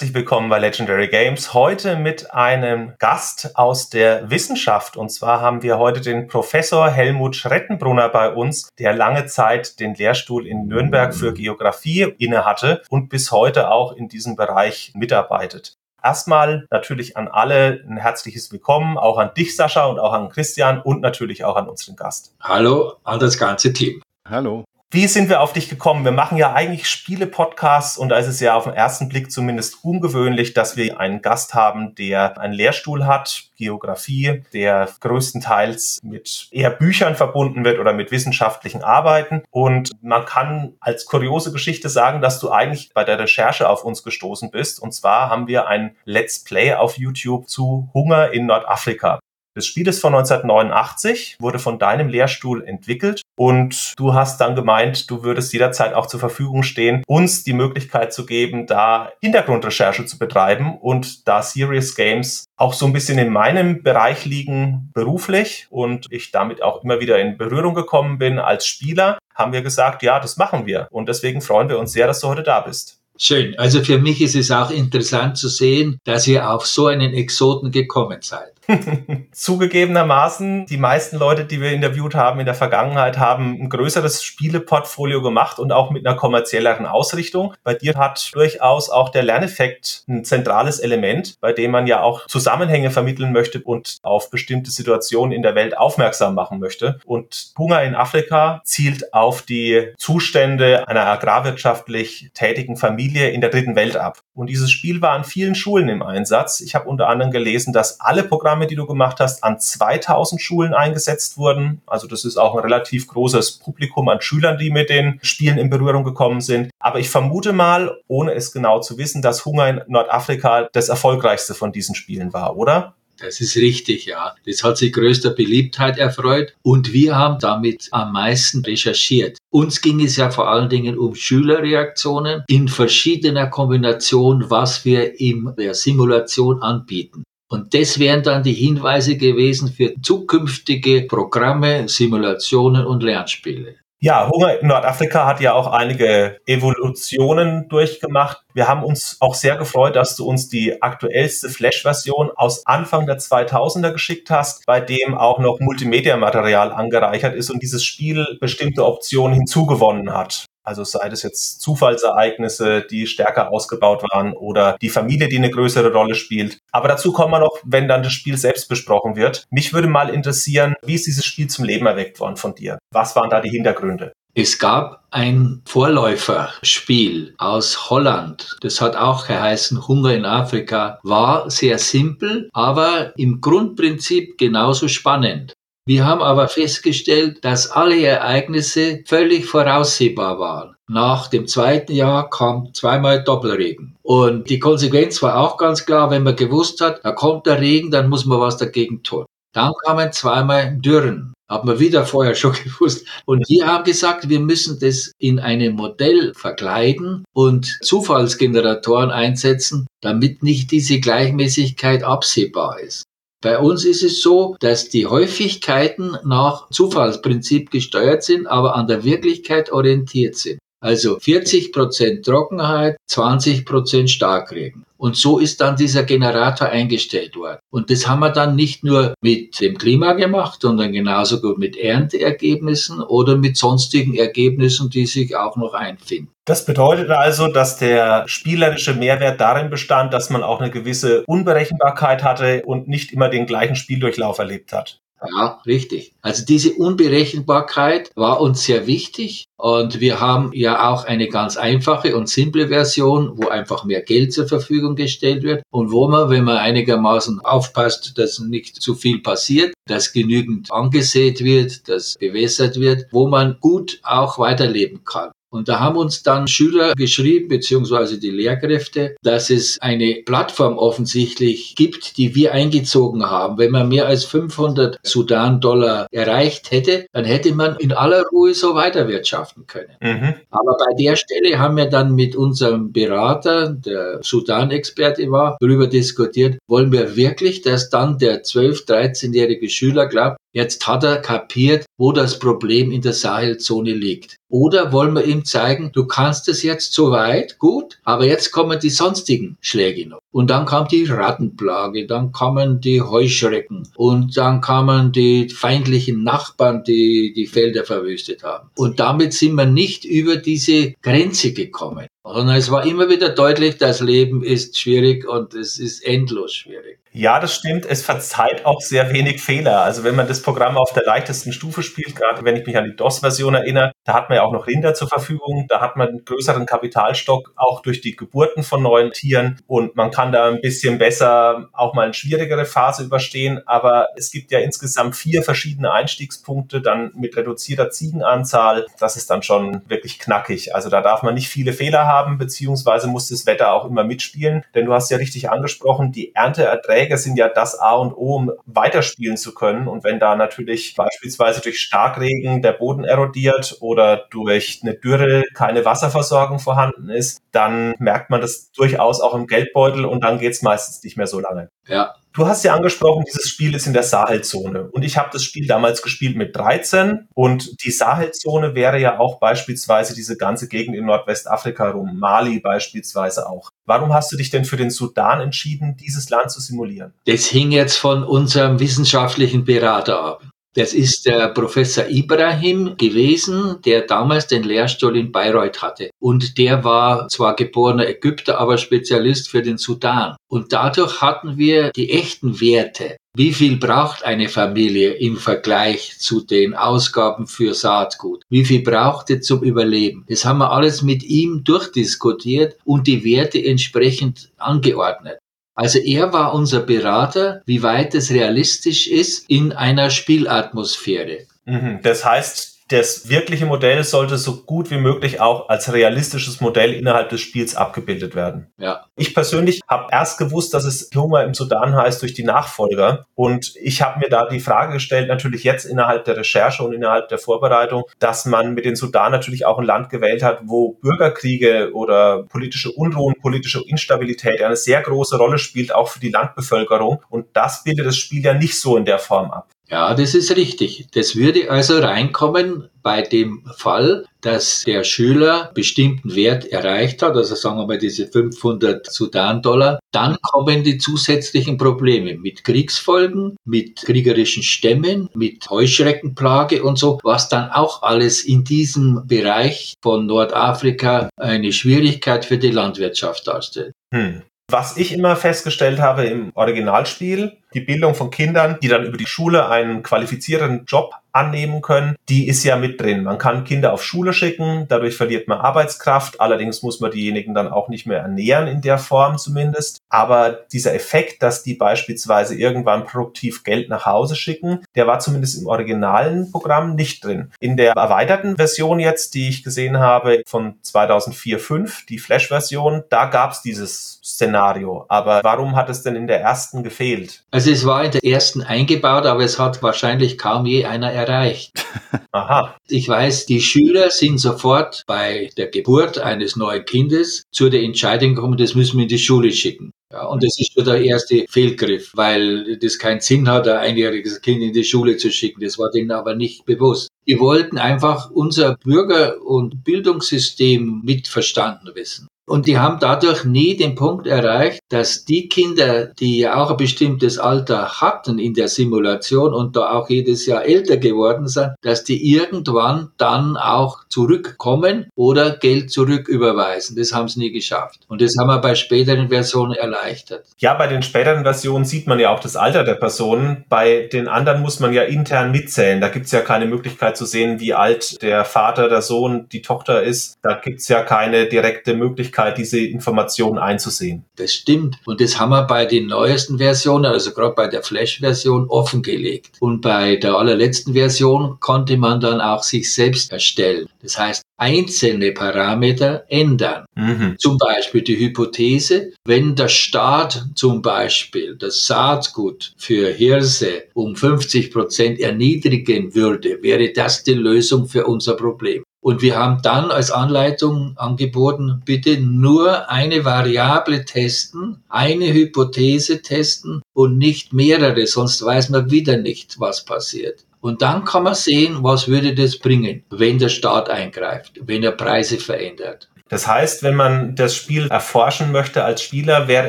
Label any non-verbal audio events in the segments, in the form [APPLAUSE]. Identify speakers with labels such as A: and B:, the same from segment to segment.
A: Herzlich willkommen bei Legendary Games. Heute mit einem Gast aus der Wissenschaft. Und zwar haben wir heute den Professor Helmut Schrettenbrunner bei uns, der lange Zeit den Lehrstuhl in Nürnberg für Geografie innehatte und bis heute auch in diesem Bereich mitarbeitet. Erstmal natürlich an alle ein herzliches Willkommen, auch an dich, Sascha, und auch an Christian und natürlich auch an unseren Gast.
B: Hallo an das ganze Team.
C: Hallo.
A: Wie sind wir auf dich gekommen? Wir machen ja eigentlich Spiele-Podcasts und da ist es ja auf den ersten Blick zumindest ungewöhnlich, dass wir einen Gast haben, der einen Lehrstuhl hat, Geografie, der größtenteils mit eher Büchern verbunden wird oder mit wissenschaftlichen Arbeiten. Und man kann als kuriose Geschichte sagen, dass du eigentlich bei der Recherche auf uns gestoßen bist. Und zwar haben wir ein Let's Play auf YouTube zu Hunger in Nordafrika. Das Spiel ist von 1989, wurde von deinem Lehrstuhl entwickelt und du hast dann gemeint, du würdest jederzeit auch zur Verfügung stehen, uns die Möglichkeit zu geben, da Hintergrundrecherche zu betreiben und da Serious Games auch so ein bisschen in meinem Bereich liegen beruflich und ich damit auch immer wieder in Berührung gekommen bin als Spieler, haben wir gesagt, ja, das machen wir und deswegen freuen wir uns sehr, dass du heute da bist.
B: Schön. Also für mich ist es auch interessant zu sehen, dass ihr auf so einen Exoten gekommen seid. [LAUGHS]
A: Zugegebenermaßen, die meisten Leute, die wir interviewt haben in der Vergangenheit, haben ein größeres Spieleportfolio gemacht und auch mit einer kommerzielleren Ausrichtung. Bei dir hat durchaus auch der Lerneffekt ein zentrales Element, bei dem man ja auch Zusammenhänge vermitteln möchte und auf bestimmte Situationen in der Welt aufmerksam machen möchte. Und Hunger in Afrika zielt auf die Zustände einer agrarwirtschaftlich tätigen Familie in der dritten Welt ab. Und dieses Spiel war an vielen Schulen im Einsatz. Ich habe unter anderem gelesen, dass alle Programme die du gemacht hast, an 2000 Schulen eingesetzt wurden. Also das ist auch ein relativ großes Publikum an Schülern, die mit den Spielen in Berührung gekommen sind. Aber ich vermute mal, ohne es genau zu wissen, dass Hunger in Nordafrika das erfolgreichste von diesen Spielen war, oder?
B: Das ist richtig, ja. Das hat sich größter Beliebtheit erfreut und wir haben damit am meisten recherchiert. Uns ging es ja vor allen Dingen um Schülerreaktionen in verschiedener Kombination, was wir in der Simulation anbieten. Und das wären dann die Hinweise gewesen für zukünftige Programme, Simulationen und Lernspiele.
A: Ja, Hunger in Nordafrika hat ja auch einige Evolutionen durchgemacht. Wir haben uns auch sehr gefreut, dass du uns die aktuellste Flash-Version aus Anfang der 2000er geschickt hast, bei dem auch noch Multimedia-Material angereichert ist und dieses Spiel bestimmte Optionen hinzugewonnen hat. Also sei das jetzt Zufallsereignisse, die stärker ausgebaut waren oder die Familie, die eine größere Rolle spielt. Aber dazu kommen wir noch, wenn dann das Spiel selbst besprochen wird. Mich würde mal interessieren, wie ist dieses Spiel zum Leben erweckt worden von dir? Was waren da die Hintergründe?
B: Es gab ein Vorläuferspiel aus Holland. Das hat auch geheißen Hunger in Afrika. War sehr simpel, aber im Grundprinzip genauso spannend. Wir haben aber festgestellt, dass alle Ereignisse völlig voraussehbar waren. Nach dem zweiten Jahr kam zweimal Doppelregen. Und die Konsequenz war auch ganz klar, wenn man gewusst hat, da kommt der Regen, dann muss man was dagegen tun. Dann kamen zweimal Dürren. Haben wir wieder vorher schon [LAUGHS] gewusst. Und wir haben gesagt, wir müssen das in einem Modell verkleiden und Zufallsgeneratoren einsetzen, damit nicht diese Gleichmäßigkeit absehbar ist. Bei uns ist es so, dass die Häufigkeiten nach Zufallsprinzip gesteuert sind, aber an der Wirklichkeit orientiert sind. Also 40 Prozent Trockenheit, 20 Prozent Starkregen. Und so ist dann dieser Generator eingestellt worden. Und das haben wir dann nicht nur mit dem Klima gemacht, sondern genauso gut mit Ernteergebnissen oder mit sonstigen Ergebnissen, die sich auch noch einfinden.
A: Das bedeutet also, dass der spielerische Mehrwert darin bestand, dass man auch eine gewisse Unberechenbarkeit hatte und nicht immer den gleichen Spieldurchlauf erlebt hat.
B: Ja, richtig. Also diese Unberechenbarkeit war uns sehr wichtig und wir haben ja auch eine ganz einfache und simple Version, wo einfach mehr Geld zur Verfügung gestellt wird und wo man, wenn man einigermaßen aufpasst, dass nicht zu viel passiert, dass genügend angesät wird, dass bewässert wird, wo man gut auch weiterleben kann. Und da haben uns dann Schüler geschrieben, beziehungsweise die Lehrkräfte, dass es eine Plattform offensichtlich gibt, die wir eingezogen haben. Wenn man mehr als 500 Sudan-Dollar erreicht hätte, dann hätte man in aller Ruhe so weiterwirtschaften können. Mhm. Aber bei der Stelle haben wir dann mit unserem Berater, der Sudan-Experte war, darüber diskutiert, wollen wir wirklich, dass dann der 12-, 13-jährige Schüler glaubt, Jetzt hat er kapiert, wo das Problem in der Sahelzone liegt. Oder wollen wir ihm zeigen, du kannst es jetzt so weit, gut, aber jetzt kommen die sonstigen Schläge noch. Und dann kam die Rattenplage, dann kamen die Heuschrecken und dann kamen die feindlichen Nachbarn, die die Felder verwüstet haben. Und damit sind wir nicht über diese Grenze gekommen. Und es war immer wieder deutlich, das Leben ist schwierig und es ist endlos schwierig.
A: Ja, das stimmt. Es verzeiht auch sehr wenig Fehler. Also wenn man das Programm auf der leichtesten Stufe spielt, gerade wenn ich mich an die DOS-Version erinnere, da hat man ja auch noch Rinder zur Verfügung. Da hat man einen größeren Kapitalstock auch durch die Geburten von neuen Tieren und man kann da ein bisschen besser auch mal eine schwierigere Phase überstehen. Aber es gibt ja insgesamt vier verschiedene Einstiegspunkte, dann mit reduzierter Ziegenanzahl. Das ist dann schon wirklich knackig. Also da darf man nicht viele Fehler haben, beziehungsweise muss das Wetter auch immer mitspielen. Denn du hast ja richtig angesprochen, die Ernteerträge sind ja das A und O, um weiterspielen zu können. Und wenn da natürlich beispielsweise durch Starkregen der Boden erodiert oder durch eine Dürre keine Wasserversorgung vorhanden ist, dann merkt man das durchaus auch im Geldbeutel und dann geht es meistens nicht mehr so lange.
B: Ja,
A: Du hast ja angesprochen, dieses Spiel ist in der Sahelzone. Und ich habe das Spiel damals gespielt mit 13. Und die Sahelzone wäre ja auch beispielsweise diese ganze Gegend in Nordwestafrika rum, Mali beispielsweise auch. Warum hast du dich denn für den Sudan entschieden, dieses Land zu simulieren?
B: Das hing jetzt von unserem wissenschaftlichen Berater ab. Das ist der Professor Ibrahim gewesen, der damals den Lehrstuhl in Bayreuth hatte. Und der war zwar geborener Ägypter, aber Spezialist für den Sudan. Und dadurch hatten wir die echten Werte. Wie viel braucht eine Familie im Vergleich zu den Ausgaben für Saatgut? Wie viel braucht es zum Überleben? Das haben wir alles mit ihm durchdiskutiert und die Werte entsprechend angeordnet. Also er war unser Berater, wie weit es realistisch ist in einer Spielatmosphäre.
A: Mhm. Das heißt, das wirkliche Modell sollte so gut wie möglich auch als realistisches Modell innerhalb des Spiels abgebildet werden.
B: Ja.
A: Ich persönlich habe erst gewusst, dass es Hunger im Sudan heißt durch die Nachfolger. Und ich habe mir da die Frage gestellt, natürlich jetzt innerhalb der Recherche und innerhalb der Vorbereitung, dass man mit den Sudan natürlich auch ein Land gewählt hat, wo Bürgerkriege oder politische Unruhen, politische Instabilität eine sehr große Rolle spielt, auch für die Landbevölkerung. Und das bildet das Spiel ja nicht so in der Form ab.
B: Ja, das ist richtig. Das würde also reinkommen bei dem Fall, dass der Schüler bestimmten Wert erreicht hat, also sagen wir mal diese 500 Sudan-Dollar, dann kommen die zusätzlichen Probleme mit Kriegsfolgen, mit kriegerischen Stämmen, mit Heuschreckenplage und so, was dann auch alles in diesem Bereich von Nordafrika eine Schwierigkeit für die Landwirtschaft darstellt.
A: Hm. Was ich immer festgestellt habe im Originalspiel, die Bildung von Kindern, die dann über die Schule einen qualifizierten Job annehmen können, die ist ja mit drin. Man kann Kinder auf Schule schicken, dadurch verliert man Arbeitskraft, allerdings muss man diejenigen dann auch nicht mehr ernähren in der Form zumindest. Aber dieser Effekt, dass die beispielsweise irgendwann produktiv Geld nach Hause schicken, der war zumindest im originalen Programm nicht drin. In der erweiterten Version jetzt, die ich gesehen habe von 2004-5, die Flash-Version, da gab es dieses Szenario. Aber warum hat es denn in der ersten gefehlt?
B: Also es war in der ersten eingebaut, aber es hat wahrscheinlich kaum je einer erreicht. [LAUGHS]
A: Aha.
B: Ich weiß, die Schüler sind sofort bei der Geburt eines neuen Kindes zu der Entscheidung gekommen, das müssen wir in die Schule schicken. Ja, und das ist schon der erste Fehlgriff, weil das keinen Sinn hat, ein einjähriges Kind in die Schule zu schicken. Das war denen aber nicht bewusst. Die wollten einfach unser Bürger- und Bildungssystem mitverstanden wissen. Und die haben dadurch nie den Punkt erreicht, dass die Kinder, die ja auch ein bestimmtes Alter hatten in der Simulation und da auch jedes Jahr älter geworden sind, dass die irgendwann dann auch zurückkommen oder Geld zurücküberweisen. Das haben sie nie geschafft. Und das haben wir bei späteren Versionen erleichtert.
A: Ja, bei den späteren Versionen sieht man ja auch das Alter der Personen. Bei den anderen muss man ja intern mitzählen. Da gibt es ja keine Möglichkeit zu sehen, wie alt der Vater, der Sohn, die Tochter ist. Da gibt es ja keine direkte Möglichkeit Möglichkeit, diese Informationen einzusehen.
B: Das stimmt. Und das haben wir bei den neuesten Versionen, also gerade bei der Flash-Version, offengelegt. Und bei der allerletzten Version konnte man dann auch sich selbst erstellen. Das heißt, einzelne Parameter ändern. Mhm. Zum Beispiel die Hypothese, wenn der Staat zum Beispiel das Saatgut für Hirse um 50 Prozent erniedrigen würde, wäre das die Lösung für unser Problem. Und wir haben dann als Anleitung angeboten, bitte nur eine Variable testen, eine Hypothese testen und nicht mehrere, sonst weiß man wieder nicht, was passiert. Und dann kann man sehen, was würde das bringen, wenn der Staat eingreift, wenn er Preise verändert.
A: Das heißt, wenn man das Spiel erforschen möchte als Spieler, wäre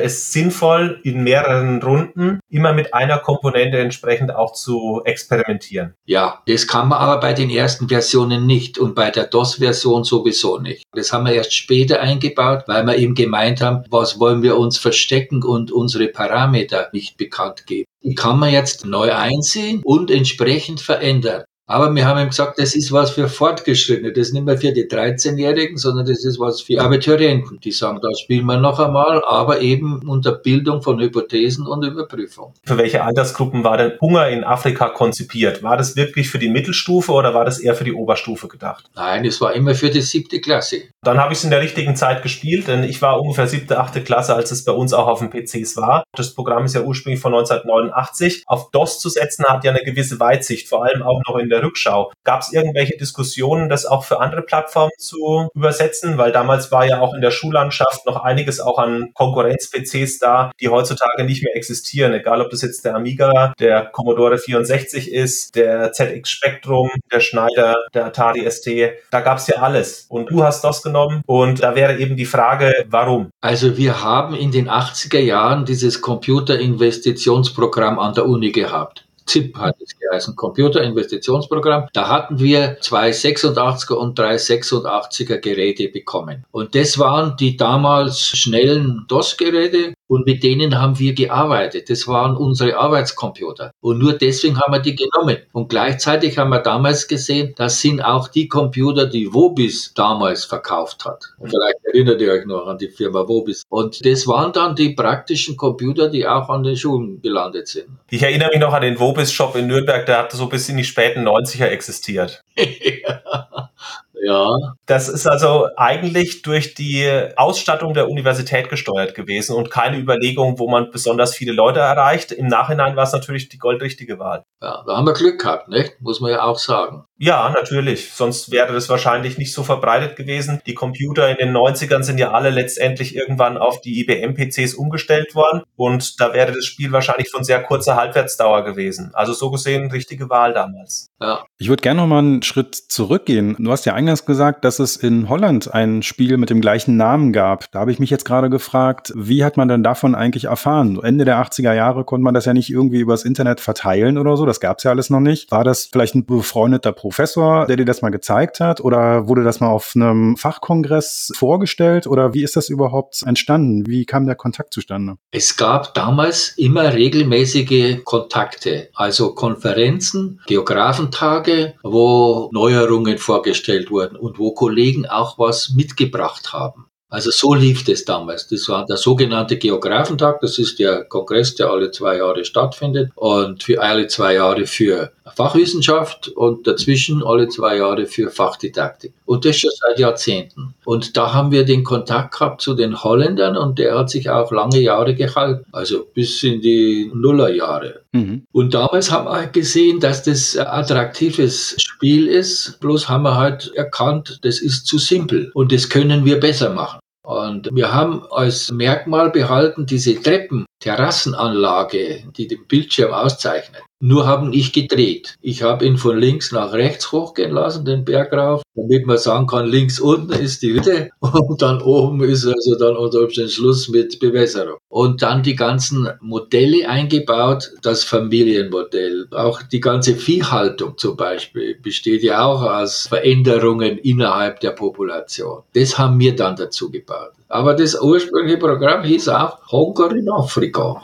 A: es sinnvoll, in mehreren Runden immer mit einer Komponente entsprechend auch zu experimentieren.
B: Ja, das kann man aber bei den ersten Versionen nicht und bei der DOS-Version sowieso nicht. Das haben wir erst später eingebaut, weil wir eben gemeint haben, was wollen wir uns verstecken und unsere Parameter nicht bekannt geben. Die kann man jetzt neu einsehen und entsprechend verändern. Aber wir haben ihm gesagt, das ist was für Fortgeschrittene. Das ist nicht mehr für die 13-Jährigen, sondern das ist was für Abiturienten. Die sagen, da spielen wir noch einmal, aber eben unter Bildung von Hypothesen und Überprüfung.
A: Für welche Altersgruppen war denn Hunger in Afrika konzipiert? War das wirklich für die Mittelstufe oder war das eher für die Oberstufe gedacht?
B: Nein, es war immer für die siebte Klasse.
A: Dann habe ich es in der richtigen Zeit gespielt, denn ich war ungefähr siebte, achte Klasse, als es bei uns auch auf den PCs war. Das Programm ist ja ursprünglich von 1989. Auf DOS zu setzen hat ja eine gewisse Weitsicht, vor allem auch noch in der Rückschau. Gab es irgendwelche Diskussionen, das auch für andere Plattformen zu übersetzen? Weil damals war ja auch in der Schullandschaft noch einiges auch an Konkurrenz-PCs da, die heutzutage nicht mehr existieren. Egal, ob das jetzt der Amiga, der Commodore 64 ist, der ZX Spectrum, der Schneider, der Atari ST. Da gab es ja alles. Und du hast DOS genommen. Und da wäre eben die Frage, warum?
B: Also wir haben in den 80er Jahren dieses Computerinvestitionsprogramm an der Uni gehabt. ZIP hat es geheißen, Computerinvestitionsprogramm. Da hatten wir zwei 86er und drei 86er Geräte bekommen. Und das waren die damals schnellen DOS-Geräte und mit denen haben wir gearbeitet. Das waren unsere Arbeitscomputer. Und nur deswegen haben wir die genommen. Und gleichzeitig haben wir damals gesehen, das sind auch die Computer, die Wobis damals verkauft hat. Und vielleicht erinnert ihr euch noch an die Firma Wobis. Und das waren dann die praktischen Computer, die auch an den Schulen gelandet sind.
A: Ich erinnere mich noch an den Wobis-Shop in Nürnberg, der hat so bis in die späten 90er existiert.
B: ja. [LAUGHS] [LAUGHS] Ja.
A: Das ist also eigentlich durch die Ausstattung der Universität gesteuert gewesen und keine Überlegung, wo man besonders viele Leute erreicht. Im Nachhinein war es natürlich die goldrichtige Wahl.
B: Ja, da haben wir Glück gehabt, nicht? Muss man ja auch sagen.
A: Ja, natürlich. Sonst wäre das wahrscheinlich nicht so verbreitet gewesen. Die Computer in den 90ern sind ja alle letztendlich irgendwann auf die IBM-PCs umgestellt worden und da wäre das Spiel wahrscheinlich von sehr kurzer Halbwertsdauer gewesen. Also so gesehen richtige Wahl damals.
C: Ja. Ich würde gerne noch mal einen Schritt zurückgehen. Du hast ja eingangs gesagt, dass es in Holland ein Spiel mit dem gleichen Namen gab. Da habe ich mich jetzt gerade gefragt, wie hat man denn davon eigentlich erfahren? Ende der 80er Jahre konnte man das ja nicht irgendwie übers Internet verteilen oder so. Das gab es ja alles noch nicht. War das vielleicht ein befreundeter Professor? Professor, der dir das mal gezeigt hat? Oder wurde das mal auf einem Fachkongress vorgestellt? Oder wie ist das überhaupt entstanden? Wie kam der Kontakt zustande?
B: Es gab damals immer regelmäßige Kontakte, also Konferenzen, Geografentage, wo Neuerungen vorgestellt wurden und wo Kollegen auch was mitgebracht haben. Also so lief das damals. Das war der sogenannte Geografentag. Das ist der Kongress, der alle zwei Jahre stattfindet und für alle zwei Jahre für Fachwissenschaft und dazwischen alle zwei Jahre für Fachdidaktik. Und das schon seit Jahrzehnten. Und da haben wir den Kontakt gehabt zu den Holländern und der hat sich auch lange Jahre gehalten. Also bis in die Nullerjahre. Mhm. Und damals haben wir halt gesehen, dass das ein attraktives Spiel ist. Bloß haben wir halt erkannt, das ist zu simpel und das können wir besser machen. Und wir haben als Merkmal behalten diese Treppen, Terrassenanlage, die den Bildschirm auszeichnet. Nur haben ich gedreht. Ich habe ihn von links nach rechts hochgehen lassen, den Berg rauf, damit man sagen kann, links unten ist die Hütte [LAUGHS] und dann oben ist also dann unter Umständen Schluss mit Bewässerung. Und dann die ganzen Modelle eingebaut, das Familienmodell. Auch die ganze Viehhaltung zum Beispiel besteht ja auch aus Veränderungen innerhalb der Population. Das haben wir dann dazu gebaut. Aber das ursprüngliche Programm hieß auch Honker in Afrika.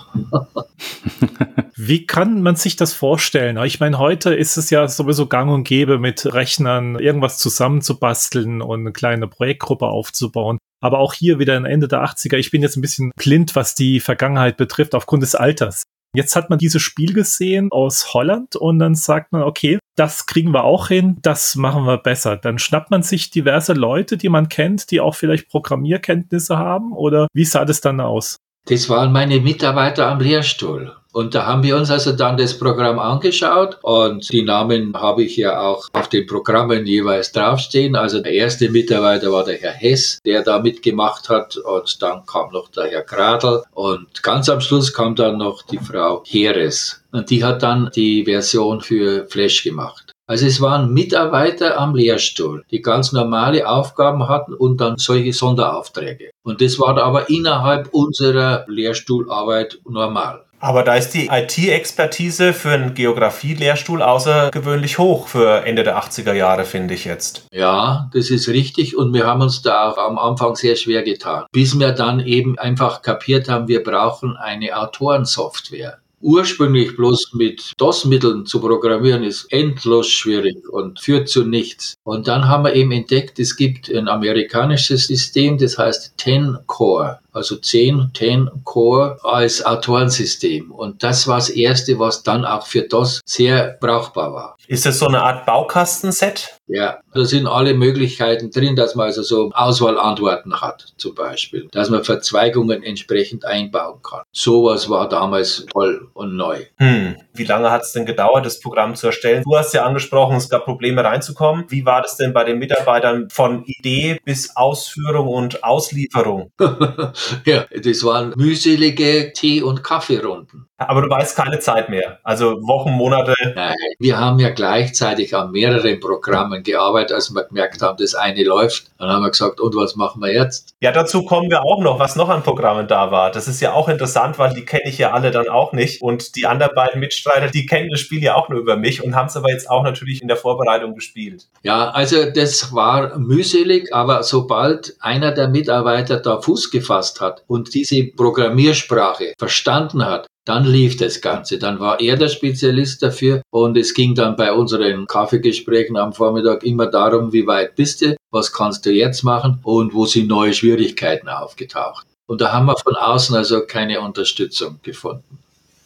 D: Wie kann man sich das vorstellen? Ich meine, heute ist es ja sowieso gang und gäbe, mit Rechnern irgendwas zusammenzubasteln und eine kleine Projektgruppe aufzubauen. Aber auch hier wieder Ende der 80er. Ich bin jetzt ein bisschen blind, was die Vergangenheit betrifft, aufgrund des Alters. Jetzt hat man dieses Spiel gesehen aus Holland und dann sagt man, okay, das kriegen wir auch hin, das machen wir besser. Dann schnappt man sich diverse Leute, die man kennt, die auch vielleicht Programmierkenntnisse haben oder wie sah das dann aus?
B: Das waren meine Mitarbeiter am Lehrstuhl. Und da haben wir uns also dann das Programm angeschaut und die Namen habe ich ja auch auf den Programmen jeweils draufstehen. Also der erste Mitarbeiter war der Herr Hess, der da mitgemacht hat und dann kam noch der Herr Gradl und ganz am Schluss kam dann noch die Frau Heres und die hat dann die Version für Flash gemacht. Also es waren Mitarbeiter am Lehrstuhl, die ganz normale Aufgaben hatten und dann solche Sonderaufträge. Und das war aber innerhalb unserer Lehrstuhlarbeit normal.
A: Aber da ist die IT-Expertise für einen Geografie-Lehrstuhl außergewöhnlich hoch für Ende der 80er Jahre, finde ich jetzt.
B: Ja, das ist richtig und wir haben uns da auch am Anfang sehr schwer getan, bis wir dann eben einfach kapiert haben, wir brauchen eine Autorensoftware ursprünglich bloß mit DOS-Mitteln zu programmieren, ist endlos schwierig und führt zu nichts. Und dann haben wir eben entdeckt, es gibt ein amerikanisches System, das heißt Ten Core also 10, 10 Core als Autorensystem. Und das war das erste, was dann auch für DOS sehr brauchbar war.
A: Ist das so eine Art Baukastenset?
B: Ja, da sind alle Möglichkeiten drin, dass man also so Auswahlantworten hat, zum Beispiel, dass man Verzweigungen entsprechend einbauen kann. Sowas war damals toll und neu.
A: Hm. Wie lange hat es denn gedauert, das Programm zu erstellen? Du hast ja angesprochen, es gab Probleme reinzukommen. Wie war das denn bei den Mitarbeitern von Idee bis Ausführung und Auslieferung? [LAUGHS]
B: ja, das waren mühselige Tee- und Kaffeerunden.
A: Aber du weißt keine Zeit mehr. Also Wochen, Monate.
B: Nein, wir haben ja gleichzeitig an mehreren Programmen gearbeitet, als wir gemerkt haben, das eine läuft. Dann haben wir gesagt, und was machen wir jetzt?
A: Ja, dazu kommen wir auch noch, was noch an Programmen da war. Das ist ja auch interessant, weil die kenne ich ja alle dann auch nicht. Und die anderen beiden Mitstreiter, die kennen das Spiel ja auch nur über mich und haben es aber jetzt auch natürlich in der Vorbereitung gespielt.
B: Ja, also das war mühselig, aber sobald einer der Mitarbeiter da Fuß gefasst hat und diese Programmiersprache verstanden hat, dann lief das Ganze. Dann war er der Spezialist dafür und es ging dann bei unseren Kaffeegesprächen am Vormittag immer darum, wie weit bist du, was kannst du jetzt machen und wo sind neue Schwierigkeiten aufgetaucht. Und da haben wir von außen also keine Unterstützung gefunden.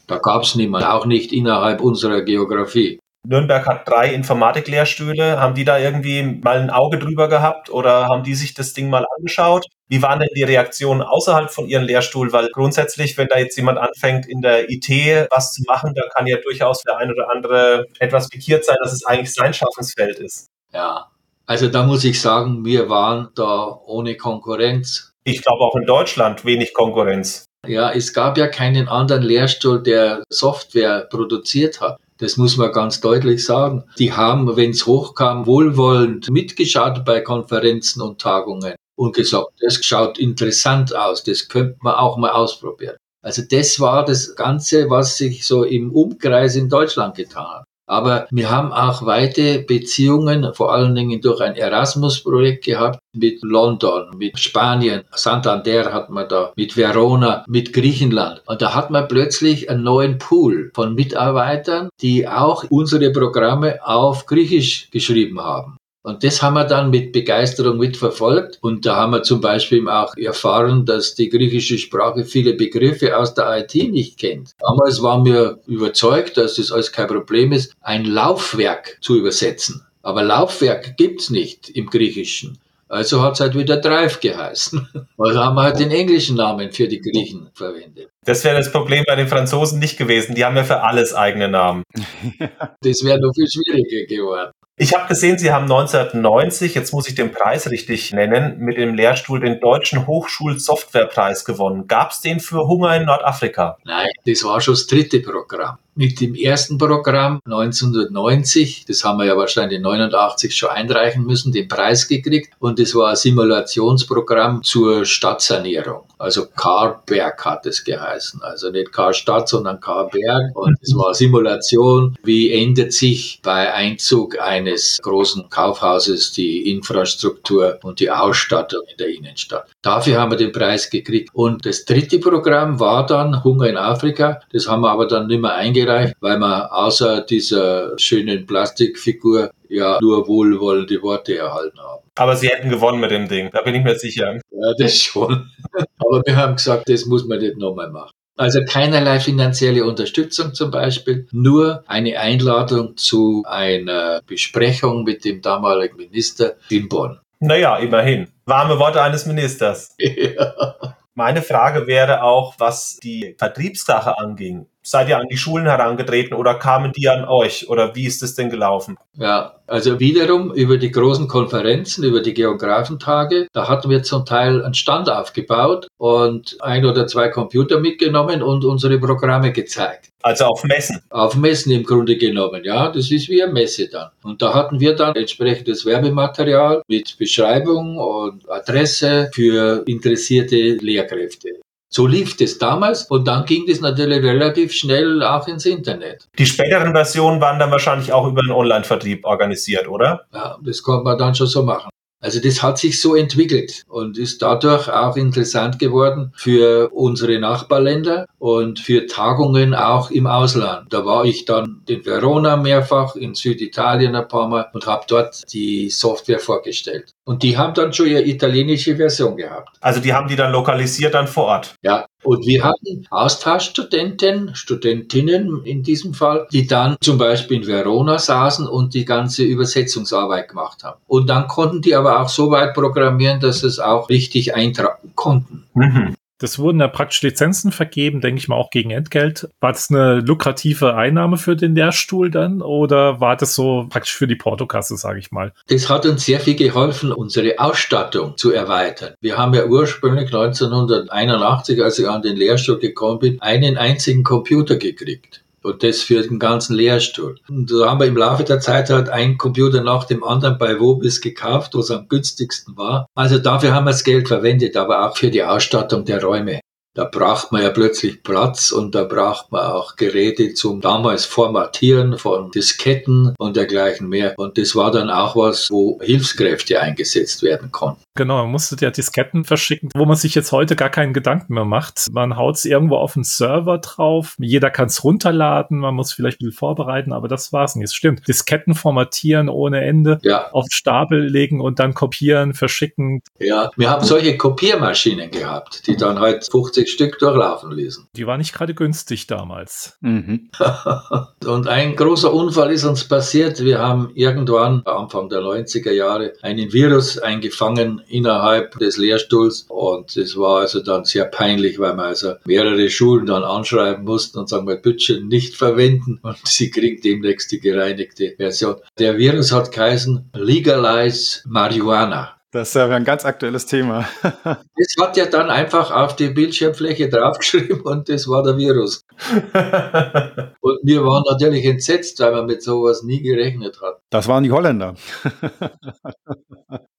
B: Da gab es niemanden, auch nicht innerhalb unserer Geografie.
A: Nürnberg hat drei Informatiklehrstühle. Haben die da irgendwie mal ein Auge drüber gehabt oder haben die sich das Ding mal angeschaut? Wie waren denn die Reaktionen außerhalb von ihrem Lehrstuhl? Weil grundsätzlich, wenn da jetzt jemand anfängt, in der IT was zu machen, dann kann ja durchaus der ein oder andere etwas pikiert sein, dass es eigentlich sein Schaffensfeld ist.
B: Ja, also da muss ich sagen, wir waren da ohne Konkurrenz.
A: Ich glaube auch in Deutschland wenig Konkurrenz.
B: Ja, es gab ja keinen anderen Lehrstuhl, der Software produziert hat. Das muss man ganz deutlich sagen. Die haben, wenn es hochkam, wohlwollend mitgeschaut bei Konferenzen und Tagungen und gesagt, das schaut interessant aus, das könnte man auch mal ausprobieren. Also das war das Ganze, was sich so im Umkreis in Deutschland getan hat. Aber wir haben auch weite Beziehungen, vor allen Dingen durch ein Erasmus-Projekt gehabt mit London, mit Spanien, Santander hat man da, mit Verona, mit Griechenland. Und da hat man plötzlich einen neuen Pool von Mitarbeitern, die auch unsere Programme auf Griechisch geschrieben haben. Und das haben wir dann mit Begeisterung mitverfolgt. Und da haben wir zum Beispiel auch erfahren, dass die griechische Sprache viele Begriffe aus der IT nicht kennt. Damals waren wir überzeugt, dass das alles kein Problem ist, ein Laufwerk zu übersetzen. Aber Laufwerk gibt's nicht im Griechischen. Also hat es halt wieder Drive geheißen. [LAUGHS] Also haben wir halt den englischen Namen für die Griechen verwendet.
A: Das wäre das Problem bei den Franzosen nicht gewesen. Die haben ja für alles eigene Namen. [LAUGHS]
B: das wäre noch viel schwieriger geworden.
A: Ich habe gesehen, Sie haben 1990, jetzt muss ich den Preis richtig nennen, mit dem Lehrstuhl den Deutschen Hochschulsoftwarepreis gewonnen. Gab es den für Hunger in Nordafrika?
B: Nein, das war schon das dritte Programm mit dem ersten Programm 1990, das haben wir ja wahrscheinlich 89 schon einreichen müssen, den Preis gekriegt. Und das war ein Simulationsprogramm zur Stadtsanierung. Also Karberg hat es geheißen, also nicht Karstadt, sondern Karberg und es war Simulation, wie ändert sich bei Einzug eines großen Kaufhauses die Infrastruktur und die Ausstattung in der Innenstadt. Dafür haben wir den Preis gekriegt. Und das dritte Programm war dann Hunger in Afrika, das haben wir aber dann nicht mehr eingereicht eingereicht, weil wir außer dieser schönen Plastikfigur ja nur wohlwollende Worte erhalten haben.
A: Aber Sie hätten gewonnen mit dem Ding, da bin ich mir sicher.
B: Ja, das schon. Aber wir haben gesagt, das muss man nicht nochmal machen. Also keinerlei finanzielle Unterstützung zum Beispiel, nur eine Einladung zu einer Besprechung mit dem damaligen Minister in Bonn.
A: Naja, immerhin. Warme Worte eines Ministers. Ja. [LAUGHS] Meine Frage wäre auch, was die Vertriebssache anging. Seid ihr an die Schulen herangetreten oder kamen die an euch? Oder wie ist es denn gelaufen?
B: Ja, also wiederum über die großen Konferenzen, über die Geografentage, da hatten wir zum Teil einen Stand aufgebaut und ein oder zwei Computer mitgenommen und unsere Programme gezeigt.
A: Also auf Messen?
B: Auf Messen im Grunde genommen, ja. Das ist wie eine Messe dann. Und da hatten wir dann entsprechendes Werbematerial mit Beschreibung und Adresse für interessierte Lehrkräfte. So lief das damals und dann ging das natürlich relativ schnell auch ins Internet.
A: Die späteren Versionen waren dann wahrscheinlich auch über den Online-Vertrieb organisiert, oder?
B: Ja, das konnte man dann schon so machen. Also das hat sich so entwickelt und ist dadurch auch interessant geworden für unsere Nachbarländer und für Tagungen auch im Ausland. Da war ich dann in Verona mehrfach, in Süditalien ein paar Mal und habe dort die Software vorgestellt. Und die haben dann schon ihre italienische Version gehabt.
A: Also die haben die dann lokalisiert dann vor Ort.
B: Ja, und wir hatten Austauschstudenten, Studentinnen in diesem Fall, die dann zum Beispiel in Verona saßen und die ganze Übersetzungsarbeit gemacht haben. Und dann konnten die aber auch so weit programmieren, dass es auch richtig eintragen konnten. Mhm.
D: Das wurden ja praktisch Lizenzen vergeben, denke ich mal auch gegen Entgelt. War das eine lukrative Einnahme für den Lehrstuhl dann oder war das so praktisch für die Portokasse, sage ich mal?
B: Das hat uns sehr viel geholfen, unsere Ausstattung zu erweitern. Wir haben ja ursprünglich 1981, als ich an den Lehrstuhl gekommen bin, einen einzigen Computer gekriegt. Und das für den ganzen Lehrstuhl. Und da haben wir im Laufe der Zeit halt einen Computer nach dem anderen bei Wobis gekauft, wo es am günstigsten war. Also dafür haben wir das Geld verwendet, aber auch für die Ausstattung der Räume. Da braucht man ja plötzlich Platz und da braucht man auch Geräte zum damals Formatieren von Disketten und dergleichen mehr. Und das war dann auch was, wo Hilfskräfte eingesetzt werden konnten.
D: Genau, man musste ja Disketten verschicken, wo man sich jetzt heute gar keinen Gedanken mehr macht. Man haut es irgendwo auf den Server drauf, jeder kann es runterladen, man muss vielleicht viel vorbereiten, aber das war's nicht. Es stimmt. Disketten formatieren ohne Ende,
B: ja.
D: auf Stapel legen und dann kopieren, verschicken.
B: Ja, wir haben solche Kopiermaschinen gehabt, die dann halt 50 Stück durchlaufen ließen.
D: Die war nicht gerade günstig damals.
B: Mhm. [LAUGHS] und ein großer Unfall ist uns passiert. Wir haben irgendwann Anfang der 90er Jahre einen Virus eingefangen innerhalb des Lehrstuhls. Und es war also dann sehr peinlich, weil wir also mehrere Schulen dann anschreiben mussten und sagen, wir bitte nicht verwenden. Und [LAUGHS] sie kriegen demnächst die gereinigte Version. Der Virus hat geheißen Legalize Marihuana.
C: Das ist ja ein ganz aktuelles Thema. [LAUGHS]
B: das hat ja dann einfach auf die Bildschirmfläche draufgeschrieben und das war der Virus. [LAUGHS] und wir waren natürlich entsetzt, weil man mit sowas nie gerechnet hat.
C: Das waren die Holländer. [LAUGHS]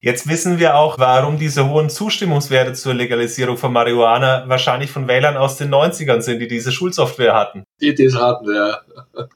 A: Jetzt wissen wir auch, warum diese hohen Zustimmungswerte zur Legalisierung von Marihuana wahrscheinlich von Wählern aus den 90ern sind, die diese Schulsoftware hatten.
B: Die das hatten, ja.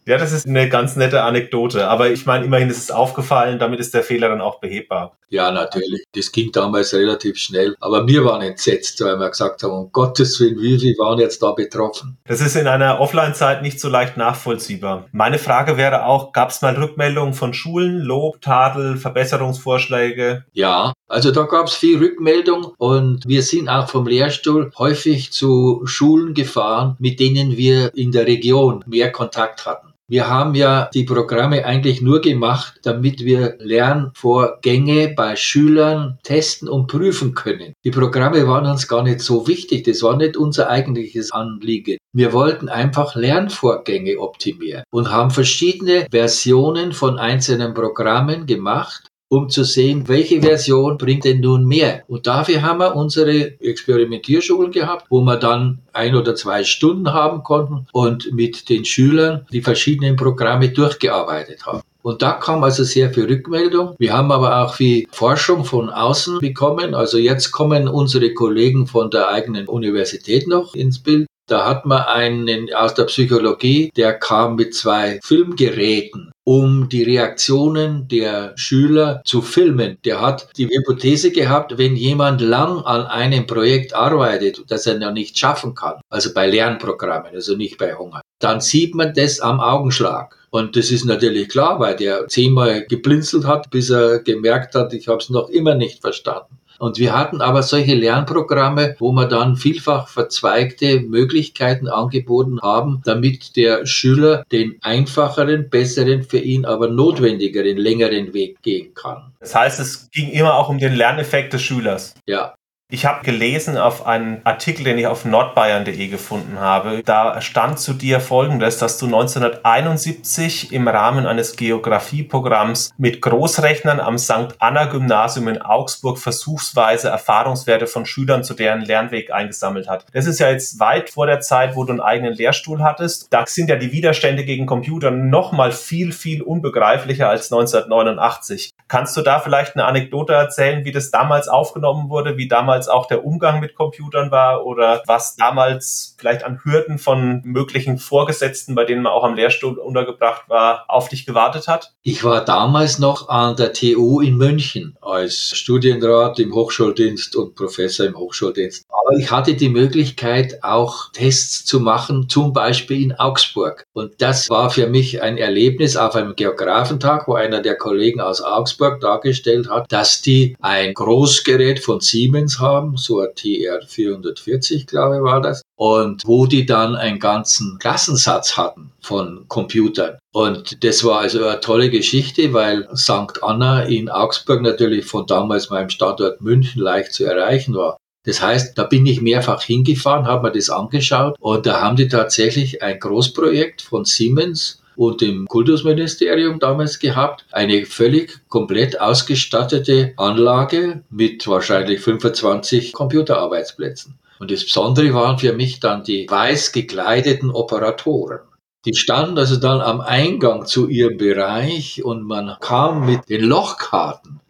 A: Ja, das ist eine ganz nette Anekdote. Aber ich meine, immerhin ist es aufgefallen, damit ist der Fehler dann auch behebbar.
B: Ja, natürlich. Das ging damals relativ schnell. Aber wir waren entsetzt, weil wir gesagt haben, um Gottes Willen, wie viele waren jetzt da betroffen?
A: Das ist in einer Offline-Zeit nicht so leicht nachvollziehbar. Meine Frage wäre auch, gab es mal Rückmeldungen von Schulen, Lob, Tadel, Verbesserungsvorschläge?
B: Ja, also da gab es viel Rückmeldung und wir sind auch vom Lehrstuhl häufig zu Schulen gefahren, mit denen wir in der Region mehr Kontakt hatten. Wir haben ja die Programme eigentlich nur gemacht, damit wir Lernvorgänge bei Schülern testen und prüfen können. Die Programme waren uns gar nicht so wichtig, das war nicht unser eigentliches Anliegen. Wir wollten einfach Lernvorgänge optimieren und haben verschiedene Versionen von einzelnen Programmen gemacht um zu sehen, welche Version bringt denn nun mehr. Und dafür haben wir unsere Experimentierschulen gehabt, wo wir dann ein oder zwei Stunden haben konnten und mit den Schülern die verschiedenen Programme durchgearbeitet haben. Und da kam also sehr viel Rückmeldung. Wir haben aber auch viel Forschung von außen bekommen. Also jetzt kommen unsere Kollegen von der eigenen Universität noch ins Bild. Da hat man einen aus der Psychologie, der kam mit zwei Filmgeräten um die Reaktionen der Schüler zu filmen. Der hat die Hypothese gehabt, wenn jemand lang an einem Projekt arbeitet, das er noch nicht schaffen kann, also bei Lernprogrammen, also nicht bei Hunger, dann sieht man das am Augenschlag. Und das ist natürlich klar, weil der zehnmal geblinzelt hat, bis er gemerkt hat, ich habe es noch immer nicht verstanden. Und wir hatten aber solche Lernprogramme, wo wir dann vielfach verzweigte Möglichkeiten angeboten haben, damit der Schüler den einfacheren, besseren, für ihn aber notwendigeren, längeren Weg gehen kann.
A: Das heißt, es ging immer auch um den Lerneffekt des Schülers.
B: Ja,
A: Ich habe gelesen auf einen Artikel, den ich auf nordbayern.de gefunden habe. Da stand zu dir folgendes, dass du 1971 im Rahmen eines Geografieprogramms mit Großrechnern am St. Anna Gymnasium in Augsburg versuchsweise Erfahrungswerte von Schülern zu deren Lernweg eingesammelt hat. Das ist ja jetzt weit vor der Zeit, wo du einen eigenen Lehrstuhl hattest. Da sind ja die Widerstände gegen Computer noch mal viel, viel unbegreiflicher als 1989. Kannst du da vielleicht eine Anekdote erzählen, wie das damals aufgenommen wurde, wie damals damals auch der Umgang mit Computern war oder was damals vielleicht an Hürden von möglichen Vorgesetzten, bei denen man auch am Lehrstuhl untergebracht war, auf dich gewartet hat?
B: Ich war damals noch an der TU in München als Studienrat im Hochschuldienst und Professor im Hochschuldienst. Aber ich hatte die Möglichkeit, auch Tests zu machen, zum Beispiel in Augsburg. Und das war für mich ein Erlebnis auf einem Geografentag, wo einer der Kollegen aus Augsburg dargestellt hat, dass die ein Großgerät von Siemens haben haben, so ein TR 440, glaube ich, war das. Und wo die dann einen ganzen Klassensatz hatten von Computern. Und das war also eine tolle Geschichte, weil St. Anna in Augsburg natürlich von damals meinem Standort München leicht zu erreichen war. Das heißt, da bin ich mehrfach hingefahren, habe mir das angeschaut und da haben die tatsächlich ein Großprojekt von Siemens und dem Kultusministerium damals gehabt. Eine völlig komplett ausgestattete Anlage mit wahrscheinlich 25 Computerarbeitsplätzen. Und das Besondere waren für mich dann die weiß gekleideten Operatoren. Die standen also dann am Eingang zu ihrem Bereich und man kam mit den Lochkarten,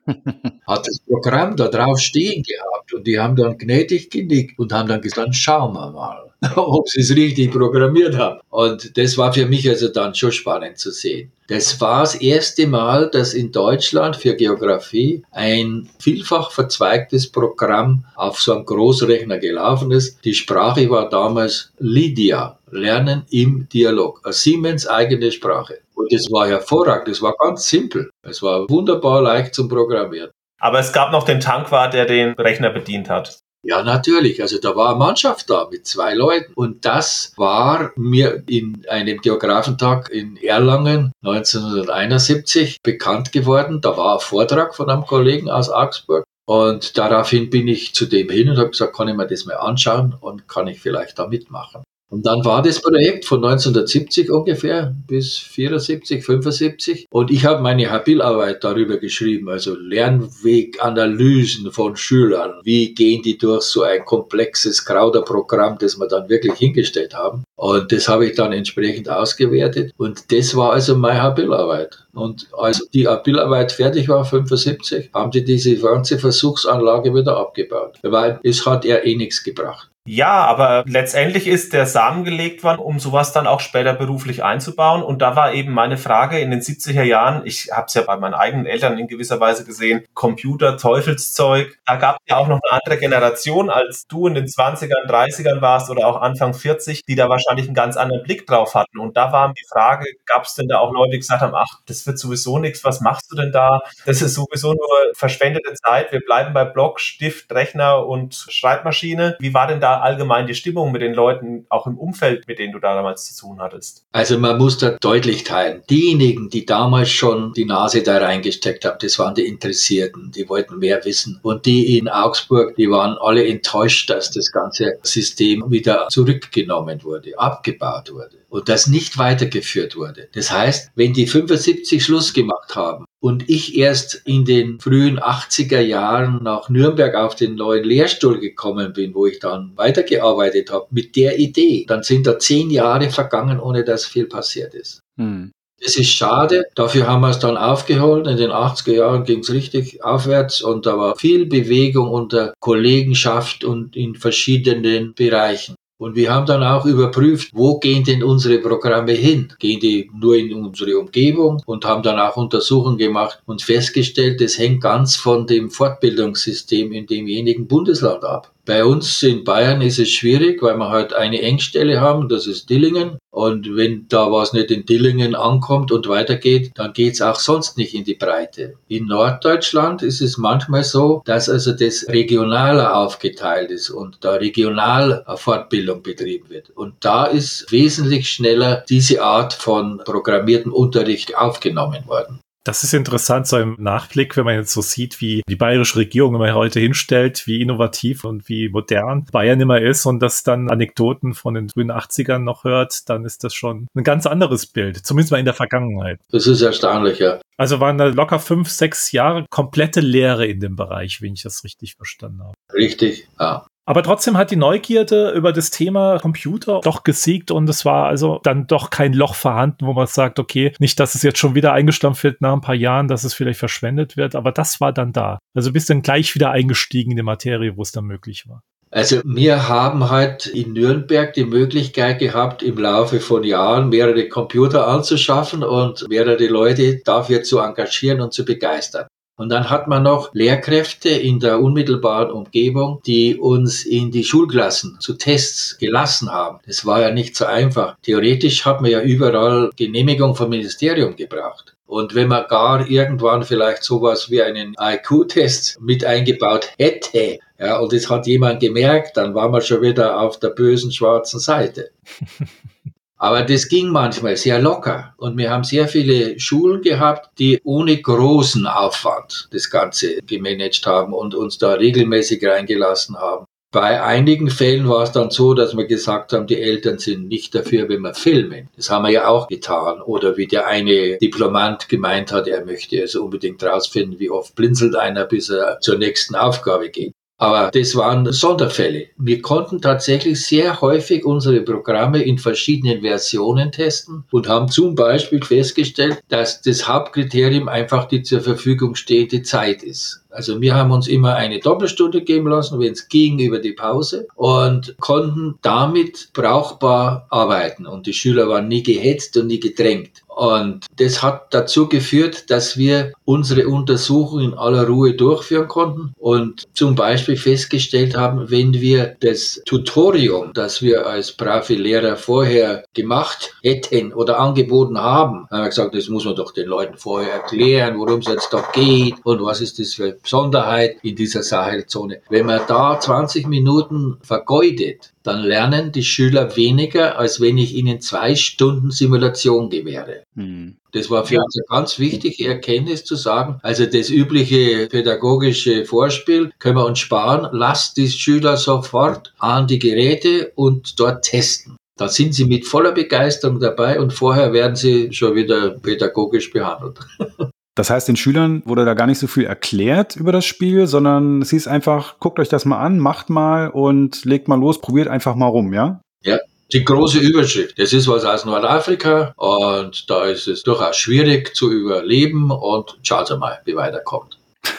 B: hat das Programm da drauf stehen gehabt und die haben dann gnädig genickt und haben dann gesagt, schauen wir mal. [LAUGHS] ob sie es richtig programmiert haben. Und das war für mich also dann schon spannend zu sehen. Das war das erste Mal, dass in Deutschland für Geografie ein vielfach verzweigtes Programm auf so einem Großrechner gelaufen ist. Die Sprache war damals Lydia, Lernen im Dialog, eine Siemens eigene Sprache. Und das war hervorragend, das war ganz simpel. Es war wunderbar leicht zum Programmieren.
A: Aber es gab noch den Tankwart, der den Rechner bedient hat.
B: Ja, natürlich. Also da war eine Mannschaft da mit zwei Leuten. Und das war mir in einem Geografentag in Erlangen 1971 bekannt geworden. Da war ein Vortrag von einem Kollegen aus Augsburg. Und daraufhin bin ich zu dem hin und habe gesagt, kann ich mir das mal anschauen und kann ich vielleicht da mitmachen. Und dann war das Projekt von 1970 ungefähr bis 74, 75. Und ich habe meine Habilarbeit darüber geschrieben, also Lernweganalysen von Schülern. Wie gehen die durch so ein komplexes Krauderprogramm, das wir dann wirklich hingestellt haben. Und das habe ich dann entsprechend ausgewertet. Und das war also meine Habilarbeit. Und als die Habilarbeit fertig war, 75, haben die diese ganze Versuchsanlage wieder abgebaut. Weil es hat ja eh nichts gebracht.
A: Ja, aber letztendlich ist der Samen gelegt worden, um sowas dann auch später beruflich einzubauen. Und da war eben meine Frage in den 70er Jahren, ich habe es ja bei meinen eigenen Eltern in gewisser Weise gesehen, Computer, Teufelszeug. Da gab es ja auch noch eine andere Generation, als du in den 20ern, 30ern warst oder auch Anfang 40, die da wahrscheinlich einen ganz anderen Blick drauf hatten. Und da war die Frage, gab es denn da auch Leute, die gesagt haben, ach, das wird sowieso nichts, was machst du denn da? Das ist sowieso nur verschwendete Zeit, wir bleiben bei Block, Stift, Rechner und Schreibmaschine. Wie war denn da allgemein die Stimmung mit den Leuten, auch im Umfeld, mit denen du da damals zu tun hattest?
B: Also man muss da deutlich teilen. Diejenigen, die damals schon die Nase da reingesteckt haben, das waren die Interessierten, die wollten mehr wissen. Und die in Augsburg, die waren alle enttäuscht, dass das ganze System wieder zurückgenommen wurde, abgebaut wurde und das nicht weitergeführt wurde. Das heißt, wenn die 75 Schluss gemacht haben und ich erst in den frühen 80er Jahren nach Nürnberg auf den neuen Lehrstuhl gekommen bin, wo ich dann weitergearbeitet habe mit der Idee, dann sind da zehn Jahre vergangen, ohne dass viel passiert ist. Hm. Das ist schade. Dafür haben wir es dann aufgeholt. In den 80er Jahren ging es richtig aufwärts und da war viel Bewegung unter Kollegenschaft und in verschiedenen Bereichen. Und wir haben dann auch überprüft, wo gehen denn unsere Programme hin? Gehen die nur in unsere Umgebung? Und haben dann auch Untersuchungen gemacht und festgestellt, es hängt ganz von dem Fortbildungssystem in demjenigen Bundesland ab. Bei uns in Bayern ist es schwierig, weil wir halt eine Engstelle haben, das ist Dillingen. Und wenn da was nicht in Dillingen ankommt und weitergeht, dann geht's auch sonst nicht in die Breite. In Norddeutschland ist es manchmal so, dass also das regionaler aufgeteilt ist und da regional Fortbildung betrieben wird. Und da ist wesentlich schneller diese Art von programmiertem Unterricht aufgenommen worden.
D: Das ist interessant, so im Nachblick, wenn man jetzt so sieht, wie die bayerische Regierung immer heute hinstellt, wie innovativ und wie modern Bayern immer ist und das dann Anekdoten von den frühen 80ern noch hört, dann ist das schon ein ganz anderes Bild, zumindest mal in der Vergangenheit.
B: Das ist erstaunlich, ja.
D: Also waren da locker fünf, sechs Jahre komplette Lehre in dem Bereich, wenn ich das richtig verstanden habe.
B: Richtig, ja.
D: Aber trotzdem hat die Neugierde über das Thema Computer doch gesiegt und es war also dann doch kein Loch vorhanden, wo man sagt, okay, nicht, dass es jetzt schon wieder eingestampft wird nach ein paar Jahren, dass es vielleicht verschwendet wird, aber das war dann da. Also bist dann gleich wieder eingestiegen in die Materie, wo es dann möglich war.
B: Also wir haben halt in Nürnberg die Möglichkeit gehabt, im Laufe von Jahren mehrere Computer anzuschaffen und mehrere Leute dafür zu engagieren und zu begeistern. Und dann hat man noch Lehrkräfte in der unmittelbaren Umgebung, die uns in die Schulklassen zu Tests gelassen haben. Das war ja nicht so einfach. Theoretisch hat man ja überall Genehmigung vom Ministerium gebraucht. Und wenn man gar irgendwann vielleicht sowas wie einen IQ-Test mit eingebaut hätte, ja, und es hat jemand gemerkt, dann war man schon wieder auf der bösen schwarzen Seite. [LAUGHS] Aber das ging manchmal sehr locker. Und wir haben sehr viele Schulen gehabt, die ohne großen Aufwand das Ganze gemanagt haben und uns da regelmäßig reingelassen haben. Bei einigen Fällen war es dann so, dass wir gesagt haben, die Eltern sind nicht dafür, wenn wir filmen. Das haben wir ja auch getan. Oder wie der eine Diplomant gemeint hat, er möchte also unbedingt rausfinden, wie oft blinzelt einer, bis er zur nächsten Aufgabe geht. Aber das waren Sonderfälle. Wir konnten tatsächlich sehr häufig unsere Programme in verschiedenen Versionen testen und haben zum Beispiel festgestellt, dass das Hauptkriterium einfach die zur Verfügung stehende Zeit ist. Also wir haben uns immer eine Doppelstunde geben lassen, wenn es ging, über die Pause und konnten damit brauchbar arbeiten. Und die Schüler waren nie gehetzt und nie gedrängt. Und das hat dazu geführt, dass wir unsere Untersuchung in aller Ruhe durchführen konnten und zum Beispiel festgestellt haben, wenn wir das Tutorium, das wir als brave Lehrer vorher gemacht hätten oder angeboten haben, haben wir gesagt, das muss man doch den Leuten vorher erklären, worum es jetzt da geht und was ist das für Besonderheit in dieser Sahelzone. Wenn man da 20 Minuten vergeudet, dann lernen die Schüler weniger, als wenn ich ihnen zwei Stunden Simulation gewähre. Hm. Das war für ja. uns eine ganz wichtige Erkenntnis zu sagen, also das übliche pädagogische Vorspiel können wir uns sparen, lasst die Schüler sofort an die Geräte und dort testen. Da sind sie mit voller Begeisterung dabei und vorher werden sie schon wieder pädagogisch behandelt. [LAUGHS]
C: Das heißt, den Schülern wurde da gar nicht so viel erklärt über das Spiel, sondern es hieß einfach, guckt euch das mal an, macht mal und legt mal los, probiert einfach mal rum, ja?
B: Ja, die große Überschrift. Das ist was aus Nordafrika und da ist es durchaus schwierig zu überleben und schaut mal, wie weiterkommt. [LAUGHS]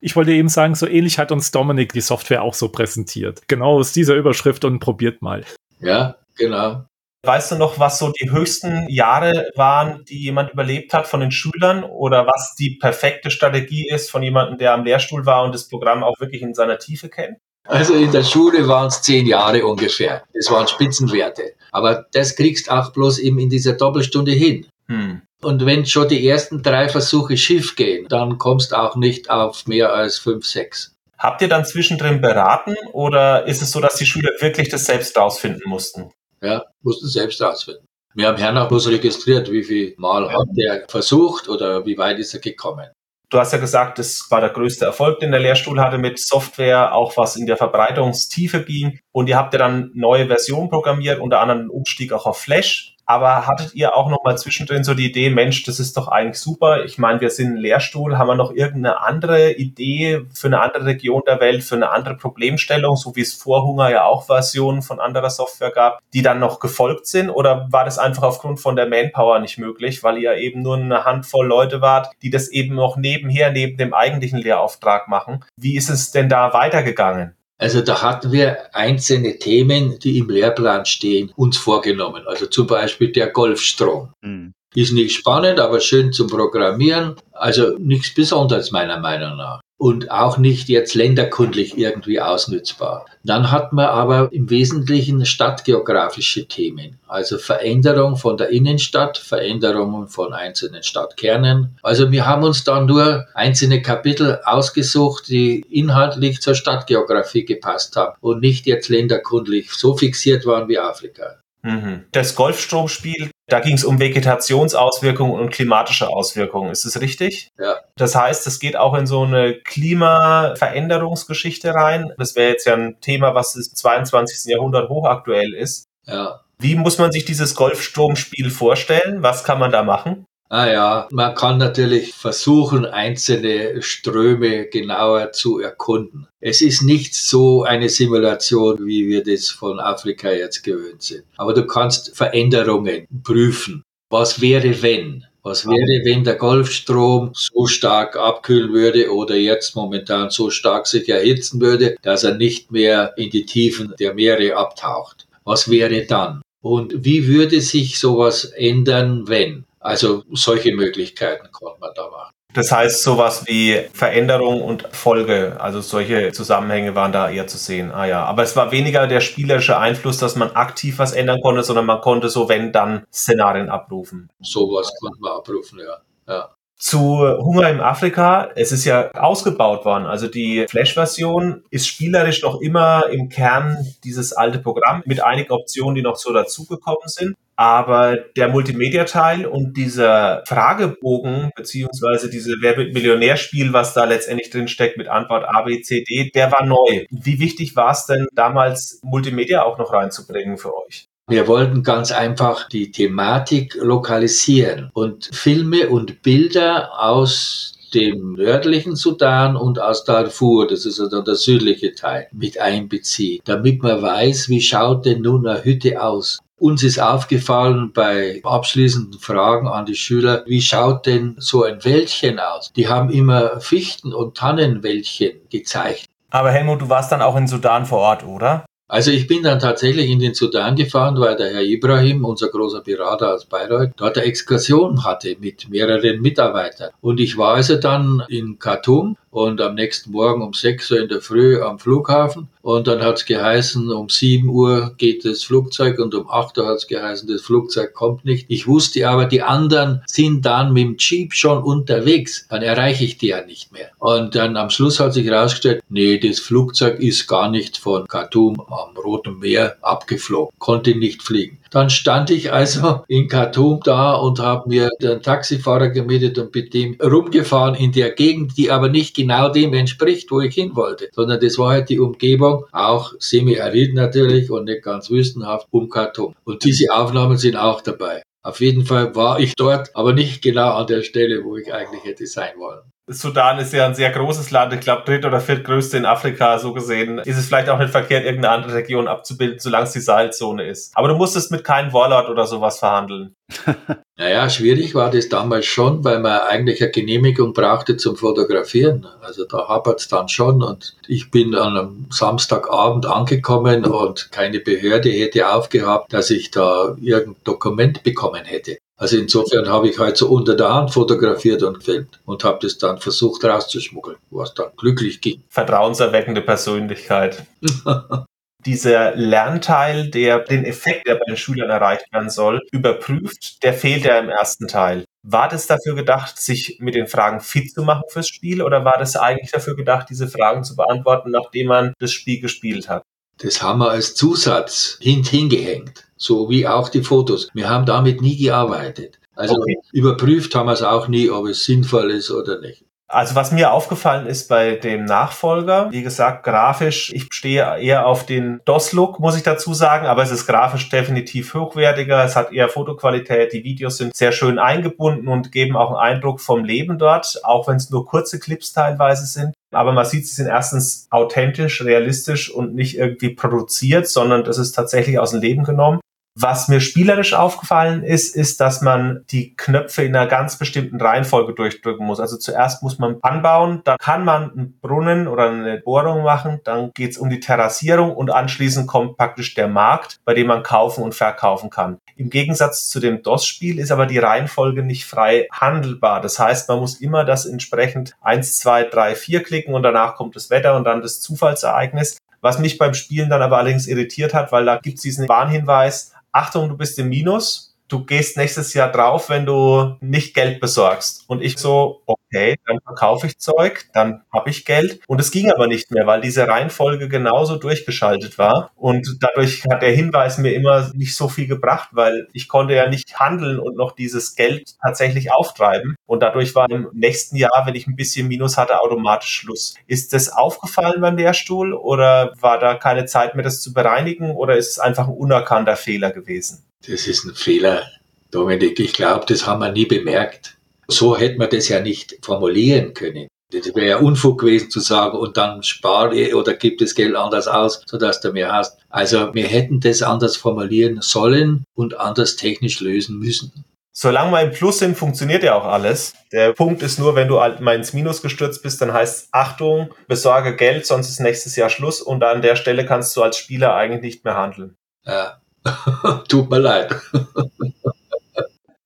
D: Ich wollte eben sagen, so ähnlich hat uns Dominik die Software auch so präsentiert. Genau aus dieser Überschrift und probiert mal.
B: Ja, genau.
A: Weißt du noch, was so die höchsten Jahre waren, die jemand überlebt hat von den Schülern oder was die perfekte Strategie ist von jemandem, der am Lehrstuhl war und das Programm auch wirklich in seiner Tiefe kennt?
B: Also in der Schule waren es zehn Jahre ungefähr. Das waren Spitzenwerte. Aber das kriegst auch bloß eben in dieser Doppelstunde hin. Hm. Und wenn schon die ersten drei Versuche schief gehen, dann kommst auch nicht auf mehr als fünf, sechs.
A: Habt ihr dann zwischendrin beraten oder ist es so, dass die Schüler wirklich das selbst rausfinden mussten?
B: Ja, mussten selbst rausfinden. Wir haben Herrn auch bloß registriert, wie viel Mal hat der versucht oder wie weit ist er gekommen.
A: Du hast ja gesagt, das war der größte Erfolg, den der Lehrstuhl hatte mit Software, auch was in der Verbreitungstiefe ging. Und ihr habt ja dann neue Versionen programmiert, unter anderem einen Umstieg auch auf Flash. Aber hattet ihr auch noch mal zwischendrin so die Idee, Mensch, das ist doch eigentlich super. Ich meine, wir sind ein Lehrstuhl. Haben wir noch irgendeine andere Idee für eine andere Region der Welt, für eine andere Problemstellung, so wie es vor Hunger ja auch Versionen von anderer Software gab, die dann noch gefolgt sind? Oder war das einfach aufgrund von der Manpower nicht möglich, weil ihr eben nur eine Handvoll Leute wart, die das eben noch nebenher, neben dem eigentlichen Lehrauftrag machen? Wie ist es denn da weitergegangen?
B: Also da hatten wir einzelne Themen, die im Lehrplan stehen, uns vorgenommen. Also zum Beispiel der Golfstrom. Mhm. Ist nicht spannend, aber schön zum Programmieren. Also nichts Besonderes meiner Meinung nach und auch nicht jetzt länderkundlich irgendwie ausnützbar. Dann hat man aber im Wesentlichen stadtgeografische Themen, also Veränderung von der Innenstadt, Veränderungen von einzelnen Stadtkernen. Also wir haben uns dann nur einzelne Kapitel ausgesucht, die inhaltlich zur Stadtgeografie gepasst haben und nicht jetzt länderkundlich so fixiert waren wie Afrika.
A: Mhm. Das Golfstromspiel Da ging es um Vegetationsauswirkungen und klimatische Auswirkungen. Ist es richtig?
B: Ja.
A: Das heißt, es geht auch in so eine Klimaveränderungsgeschichte rein. Das wäre jetzt ja ein Thema, was im 22. Jahrhundert hochaktuell ist.
B: Ja.
A: Wie muss man sich dieses Golfstromspiel vorstellen? Was kann man da machen?
B: Ah ja, man kann natürlich versuchen, einzelne Ströme genauer zu erkunden. Es ist nicht so eine Simulation, wie wir das von Afrika jetzt gewöhnt sind. Aber du kannst Veränderungen prüfen. Was wäre, wenn? Was wäre, wenn der Golfstrom so stark abkühlen würde oder jetzt momentan so stark sich erhitzen würde, dass er nicht mehr in die Tiefen der Meere abtaucht? Was wäre dann? Und wie würde sich sowas ändern, wenn? Also solche Möglichkeiten konnte man da machen.
A: Das heißt, sowas wie Veränderung und Folge, also solche Zusammenhänge waren da eher zu sehen. Ah ja, aber es war weniger der spielerische Einfluss, dass man aktiv was ändern konnte, sondern man konnte so, wenn dann Szenarien abrufen.
B: Sowas konnte man abrufen, ja. ja.
A: Zu Hunger im Afrika, es ist ja ausgebaut worden. Also die Flash-Version ist spielerisch noch immer im Kern dieses alte Programm mit einigen Optionen, die noch so dazugekommen sind. Aber der Multimedia-Teil und dieser Fragebogen, beziehungsweise diese Wer wird Millionärspiel, was da letztendlich drin steckt mit Antwort A, B, C, D, der war neu. Wie wichtig war es denn damals, Multimedia auch noch reinzubringen für euch?
B: Wir wollten ganz einfach die Thematik lokalisieren und Filme und Bilder aus dem nördlichen Sudan und aus Darfur, das ist also der südliche Teil, mit einbeziehen, damit man weiß, wie schaut denn nun eine Hütte aus. Uns ist aufgefallen bei abschließenden Fragen an die Schüler, wie schaut denn so ein Wäldchen aus? Die haben immer Fichten- und Tannenwäldchen gezeigt.
A: Aber Helmut, du warst dann auch in Sudan vor Ort, oder?
B: Also ich bin dann tatsächlich in den Sudan gefahren, weil der Herr Ibrahim, unser großer Berater aus Bayreuth, dort eine Exkursion hatte mit mehreren Mitarbeitern. Und ich war also dann in Khartoum und am nächsten Morgen um 6 Uhr in der Früh am Flughafen. Und dann hat es geheißen, um 7 Uhr geht das Flugzeug und um 8 Uhr hat es geheißen, das Flugzeug kommt nicht. Ich wusste aber, die anderen sind dann mit dem Jeep schon unterwegs. Dann erreiche ich die ja nicht mehr. Und dann am Schluss hat sich herausgestellt, nee, das Flugzeug ist gar nicht von Khartoum am Roten Meer abgeflogen, konnte nicht fliegen. Dann stand ich also in Khartoum da und habe mir den Taxifahrer gemietet und mit dem rumgefahren in der Gegend, die aber nicht genau dem entspricht, wo ich hin wollte, sondern das war halt die Umgebung, auch semi-arid natürlich und nicht ganz wüstenhaft, um Khartoum. Und diese Aufnahmen sind auch dabei. Auf jeden Fall war ich dort, aber nicht genau an der Stelle, wo ich eigentlich hätte sein wollen.
A: Sudan ist ja ein sehr großes Land, ich glaube dritt- oder viertgrößte in Afrika, so gesehen. Ist es vielleicht auch nicht verkehrt, irgendeine andere Region abzubilden, solange es die Sahelzone ist. Aber du musstest mit keinem Warlord oder sowas verhandeln. [LAUGHS]
B: naja, schwierig war das damals schon, weil man eigentlich eine Genehmigung brauchte zum Fotografieren. Also da hapert es dann schon und ich bin an einem Samstagabend angekommen und keine Behörde hätte aufgehabt, dass ich da irgendein Dokument bekommen hätte. Also insofern habe ich halt so unter der Hand fotografiert und gefilmt und habe das dann versucht rauszuschmuggeln, was dann glücklich ging. [LAUGHS]
A: Vertrauenserweckende Persönlichkeit. [LAUGHS] Dieser Lernteil, der den Effekt, der bei den Schülern erreicht werden soll, überprüft, der fehlt ja im ersten Teil. War das dafür gedacht, sich mit den Fragen fit zu machen fürs Spiel oder war das eigentlich dafür gedacht, diese Fragen zu beantworten, nachdem man das Spiel gespielt hat?
B: Das haben wir als Zusatz hingehängt so wie auch die Fotos. Wir haben damit nie gearbeitet. Also okay. überprüft haben wir es auch nie, ob es sinnvoll ist oder nicht.
A: Also was mir aufgefallen ist bei dem Nachfolger, wie gesagt, grafisch, ich stehe eher auf den DOS-Look, muss ich dazu sagen, aber es ist grafisch definitiv hochwertiger, es hat eher Fotoqualität, die Videos sind sehr schön eingebunden und geben auch einen Eindruck vom Leben dort, auch wenn es nur kurze Clips teilweise sind. Aber man sieht, sie sind erstens authentisch, realistisch und nicht irgendwie produziert, sondern das ist tatsächlich aus dem Leben genommen. Was mir spielerisch aufgefallen ist, ist, dass man die Knöpfe in einer ganz bestimmten Reihenfolge durchdrücken muss. Also zuerst muss man anbauen, dann kann man einen Brunnen oder eine Bohrung machen, dann geht es um die Terrassierung und anschließend kommt praktisch der Markt, bei dem man kaufen und verkaufen kann. Im Gegensatz zu dem DOS-Spiel ist aber die Reihenfolge nicht frei handelbar. Das heißt, man muss immer das entsprechend eins, zwei, drei, vier klicken und danach kommt das Wetter und dann das Zufallsereignis. Was mich beim Spielen dann aber allerdings irritiert hat, weil da gibt es diesen Warnhinweis, Achtung, du bist im Minus. du gehst nächstes Jahr drauf, wenn du nicht Geld besorgst. Und ich so, okay, dann verkaufe ich Zeug, dann habe ich Geld. Und es ging aber nicht mehr, weil diese Reihenfolge genauso durchgeschaltet war. Und dadurch hat der Hinweis mir immer nicht so viel gebracht, weil ich konnte ja nicht handeln und noch dieses Geld tatsächlich auftreiben. Und dadurch war im nächsten Jahr, wenn ich ein bisschen Minus hatte, automatisch Schluss. Ist das aufgefallen beim Lehrstuhl oder war da keine Zeit mehr, das zu bereinigen oder ist es einfach ein unerkannter Fehler gewesen?
B: Das ist ein Fehler, Dominik. Ich glaube, das haben wir nie bemerkt. So hätte man das ja nicht formulieren können. Das wäre ja Unfug gewesen zu sagen, und dann spare oder gib das Geld anders aus, sodass du mehr hast. Also wir hätten das anders formulieren sollen und anders technisch lösen müssen.
A: Solange wir im Plus sind, funktioniert ja auch alles. Der Punkt ist nur, wenn du halt mal ins Minus gestürzt bist, dann heißt Achtung, besorge Geld, sonst ist nächstes Jahr Schluss und an der Stelle kannst du als Spieler eigentlich nicht mehr handeln.
B: Ja, [LAUGHS] tut mir leid. [LAUGHS]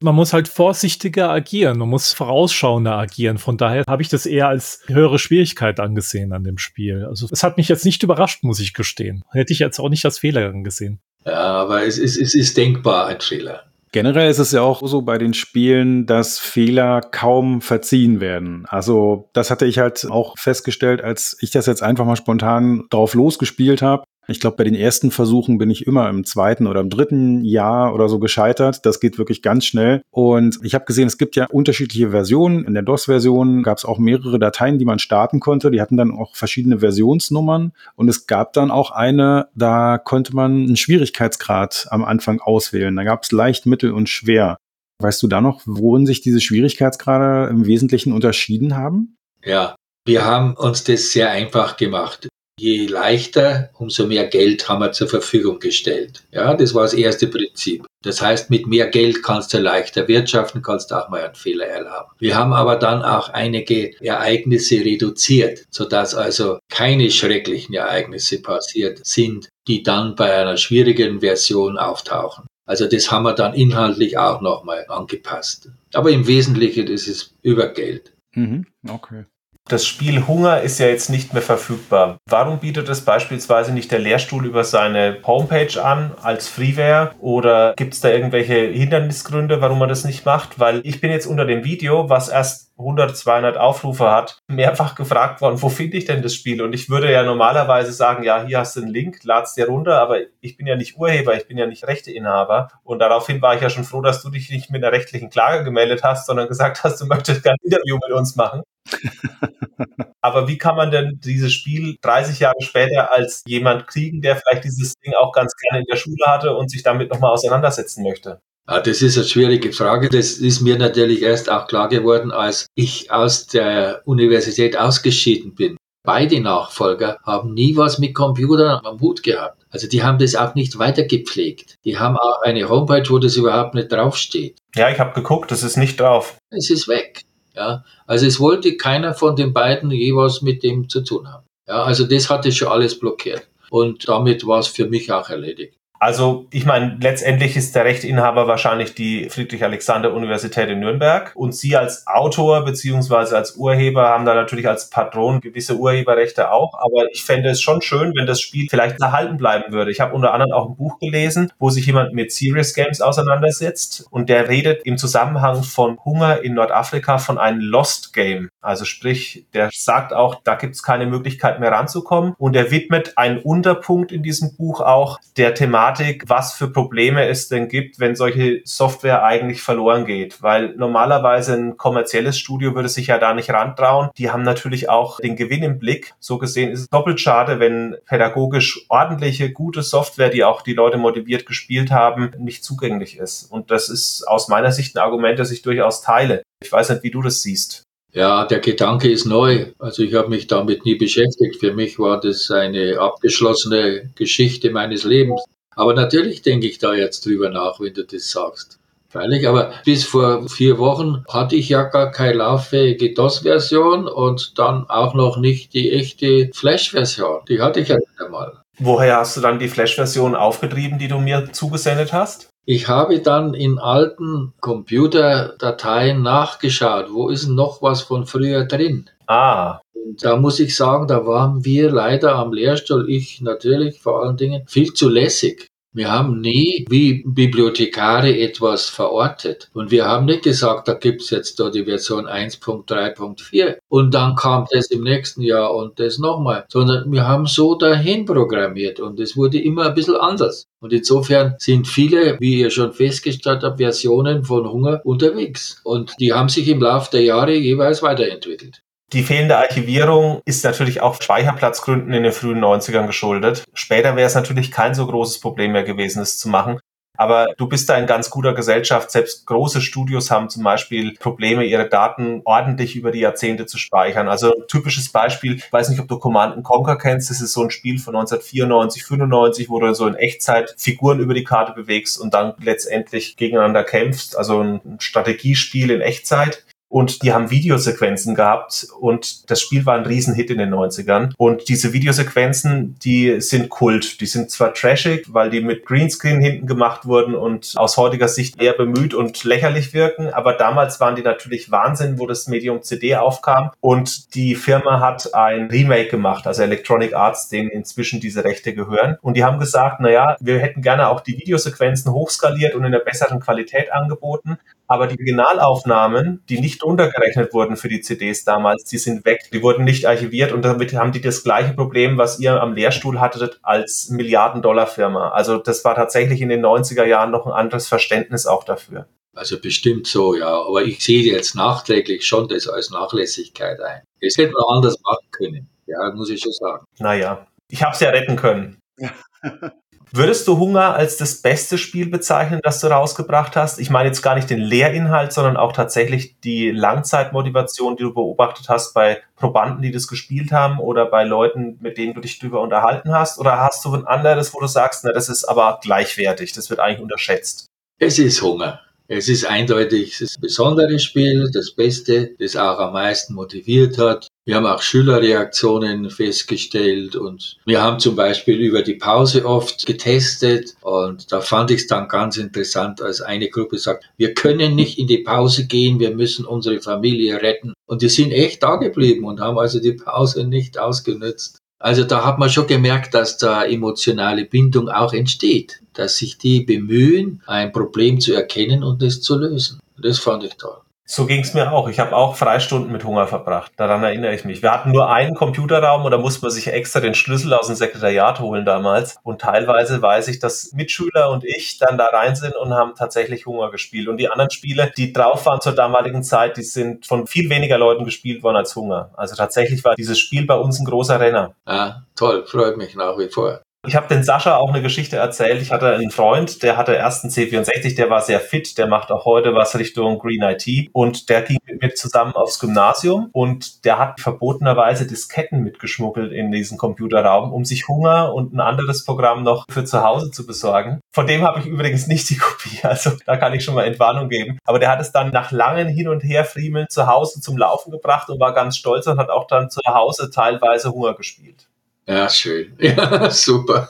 D: man muss halt vorsichtiger agieren, man muss vorausschauender agieren. Von daher habe ich das eher als höhere Schwierigkeit angesehen an dem Spiel. Also es hat mich jetzt nicht überrascht, muss ich gestehen. Hätte ich jetzt auch nicht als Fehler angesehen.
B: Ja, aber es ist, es ist denkbar ein Fehler.
C: Generell ist es ja auch so bei den Spielen, dass Fehler kaum verziehen werden. Also das hatte ich halt auch festgestellt, als ich das jetzt einfach mal spontan drauf losgespielt habe. Ich glaube, bei den ersten Versuchen bin ich immer im zweiten oder im dritten Jahr oder so gescheitert. Das geht wirklich ganz schnell. Und ich habe gesehen, es gibt ja unterschiedliche Versionen. In der DOS-Version gab es auch mehrere Dateien, die man starten konnte. Die hatten dann auch verschiedene Versionsnummern. Und es gab dann auch eine, da konnte man einen Schwierigkeitsgrad am Anfang auswählen. Da gab es leicht, mittel und schwer. Weißt du da noch, worin sich diese Schwierigkeitsgrade im Wesentlichen unterschieden haben?
B: Ja, wir haben uns das sehr einfach gemacht. Je leichter, umso mehr Geld haben wir zur Verfügung gestellt. Ja, das war das erste Prinzip. Das heißt, mit mehr Geld kannst du leichter wirtschaften, kannst auch mal einen Fehler erlauben. Wir haben aber dann auch einige Ereignisse reduziert, sodass also keine schrecklichen Ereignisse passiert sind, die dann bei einer schwierigen Version auftauchen. Also das haben wir dann inhaltlich auch nochmal angepasst. Aber im Wesentlichen ist es über Geld.
C: Mhm, okay.
A: Das Spiel Hunger ist ja jetzt nicht mehr verfügbar. Warum bietet es beispielsweise nicht der Lehrstuhl über seine Homepage an als Freeware? Oder gibt es da irgendwelche Hindernisgründe, warum man das nicht macht? Weil ich bin jetzt unter dem Video, was erst 100, 200 Aufrufe hat, mehrfach gefragt worden, wo finde ich denn das Spiel? Und ich würde ja normalerweise sagen, ja, hier hast du einen Link, lad's dir runter, aber ich bin ja nicht Urheber, ich bin ja nicht Rechteinhaber. Und daraufhin war ich ja schon froh, dass du dich nicht mit einer rechtlichen Klage gemeldet hast, sondern gesagt hast, du möchtest kein Interview mit uns machen. [LAUGHS] aber wie kann man denn dieses Spiel 30 Jahre später als jemand kriegen, der vielleicht dieses Ding auch ganz gerne in der Schule hatte und sich damit nochmal auseinandersetzen möchte?
B: Ja, das ist eine schwierige Frage. Das ist mir natürlich erst auch klar geworden, als ich aus der Universität ausgeschieden bin. Beide Nachfolger haben nie was mit Computern am Hut gehabt. Also die haben das auch nicht weitergepflegt. Die haben auch eine Homepage, wo das überhaupt nicht draufsteht.
A: Ja, ich habe geguckt, das ist nicht drauf.
B: Es ist weg. Ja, also es wollte keiner von den beiden je was mit dem zu tun haben. Ja, also das hatte schon alles blockiert. Und damit war es für mich auch erledigt.
A: Also ich meine, letztendlich ist der Rechteinhaber wahrscheinlich die Friedrich-Alexander-Universität in Nürnberg und Sie als Autor beziehungsweise als Urheber haben da natürlich als Patron gewisse Urheberrechte auch, aber ich fände es schon schön, wenn das Spiel vielleicht erhalten bleiben würde. Ich habe unter anderem auch ein Buch gelesen, wo sich jemand mit Serious Games auseinandersetzt und der redet im Zusammenhang von Hunger in Nordafrika von einem Lost Game. Also sprich, der sagt auch, da gibt es keine Möglichkeit mehr ranzukommen und er widmet einen Unterpunkt in diesem Buch auch der Thematik Thematik, was für Probleme es denn gibt, wenn solche Software eigentlich verloren geht. Weil normalerweise ein kommerzielles Studio würde sich ja da nicht rantrauen. Die haben natürlich auch den Gewinn im Blick. So gesehen ist es doppelt schade, wenn pädagogisch ordentliche, gute Software, die auch die Leute motiviert gespielt haben, nicht zugänglich ist. Und das ist aus meiner Sicht ein Argument, das ich durchaus teile. Ich weiß nicht, wie du das siehst.
B: Ja, der Gedanke ist neu. Also ich habe mich damit nie beschäftigt. Für mich war das eine abgeschlossene Geschichte meines Lebens. Aber natürlich denke ich da jetzt drüber nach, wenn du das sagst. Freilich, aber bis vor vier Wochen hatte ich ja gar keine lauffähige DOS-Version und dann auch noch nicht die echte Flash-Version. Die hatte ich ja nicht einmal.
A: Woher hast du dann die Flash-Version aufgetrieben, die du mir zugesendet hast?
B: Ich habe dann in alten Computerdateien nachgeschaut, wo ist noch was von früher drin.
A: Ah.
B: Und da muss ich sagen, da waren wir leider am Lehrstuhl, ich natürlich vor allen Dingen, viel zu lässig. Wir haben nie wie Bibliothekare etwas verortet. Und wir haben nicht gesagt, da gibt's jetzt da die Version 1.3.4 und dann kam das im nächsten Jahr und das nochmal, sondern wir haben so dahin programmiert und es wurde immer ein bisschen anders. Und insofern sind viele, wie ihr schon festgestellt habt, Versionen von Hunger unterwegs. Und die haben sich im Laufe der Jahre jeweils weiterentwickelt.
A: Die fehlende Archivierung ist natürlich auch Speicherplatzgründen in den frühen 90ern geschuldet. Später wäre es natürlich kein so großes Problem mehr gewesen, es zu machen. Aber du bist da in ganz guter Gesellschaft. Selbst große Studios haben zum Beispiel Probleme, ihre Daten ordentlich über die Jahrzehnte zu speichern. Also typisches Beispiel, ich weiß nicht, ob du Command Conquer kennst. Das ist so ein Spiel von 1994, 95, wo du so in Echtzeit Figuren über die Karte bewegst und dann letztendlich gegeneinander kämpfst. Also ein Strategiespiel in Echtzeit und die haben Videosequenzen gehabt und das Spiel war ein Riesenhit in den 90ern. Und diese Videosequenzen, die sind Kult. Die sind zwar trashig, weil die mit Greenscreen hinten gemacht wurden und aus heutiger Sicht eher bemüht und lächerlich wirken, aber damals waren die natürlich Wahnsinn, wo das Medium CD aufkam und die Firma hat ein Remake gemacht, also Electronic Arts, denen inzwischen diese Rechte gehören. Und die haben gesagt, naja, wir hätten gerne auch die Videosequenzen hochskaliert und in einer besseren Qualität angeboten, aber die Originalaufnahmen, die nicht untergerechnet wurden für die CDs damals, die sind weg. Die wurden nicht archiviert und damit haben die das gleiche Problem, was ihr am Lehrstuhl hattet als Milliarden-Dollar-Firma. Also das war tatsächlich in den 90er Jahren noch ein anderes Verständnis auch dafür.
B: Also bestimmt so, ja. Aber ich sehe jetzt nachträglich schon das als Nachlässigkeit ein. Es hätte man anders machen können. Ja, muss ich schon sagen.
A: Naja, ich habe es ja retten können. [LAUGHS] Würdest du Hunger als das beste Spiel bezeichnen, das du rausgebracht hast? Ich meine jetzt gar nicht den Lehrinhalt, sondern auch tatsächlich die Langzeitmotivation, die du beobachtet hast bei Probanden, die das gespielt haben oder bei Leuten, mit denen du dich drüber unterhalten hast? Oder hast du ein anderes, wo du sagst, na, das ist aber gleichwertig, das wird eigentlich unterschätzt?
B: Es ist Hunger. Es ist eindeutig das besondere Spiel, das Beste, das auch am meisten motiviert hat. Wir haben auch Schülerreaktionen festgestellt und wir haben zum Beispiel über die Pause oft getestet und da fand ich es dann ganz interessant, als eine Gruppe sagt, wir können nicht in die Pause gehen, wir müssen unsere Familie retten. Und die sind echt da geblieben und haben also die Pause nicht ausgenutzt. Also da hat man schon gemerkt, dass da emotionale Bindung auch entsteht, dass sich die bemühen, ein Problem zu erkennen und es zu lösen. Das fand ich toll.
A: So ging es mir auch. Ich habe auch Freistunden mit Hunger verbracht. Daran erinnere ich mich. Wir hatten nur einen Computerraum und da musste man sich extra den Schlüssel aus dem Sekretariat holen damals. Und teilweise weiß ich, dass Mitschüler und ich dann da rein sind und haben tatsächlich Hunger gespielt. Und die anderen Spiele, die drauf waren zur damaligen Zeit, die sind von viel weniger Leuten gespielt worden als Hunger. Also tatsächlich war dieses Spiel bei uns ein großer Renner.
B: Ja, toll, freut mich nach wie vor.
A: Ich habe den Sascha auch eine Geschichte erzählt. Ich hatte einen Freund, der hatte erst einen C64, der war sehr fit, der macht auch heute was Richtung Green IT und der ging mit mir zusammen aufs Gymnasium und der hat verbotenerweise Disketten mitgeschmuggelt in diesen Computerraum, um sich Hunger und ein anderes Programm noch für zu Hause zu besorgen. Von dem habe ich übrigens nicht die Kopie, [LAUGHS] also da kann ich schon mal Entwarnung geben. Aber der hat es dann nach langen Hin- und Herfriemeln zu Hause zum Laufen gebracht und war ganz stolz und hat auch dann zu Hause teilweise Hunger gespielt.
B: Ja, schön. [LAUGHS] Ja, super.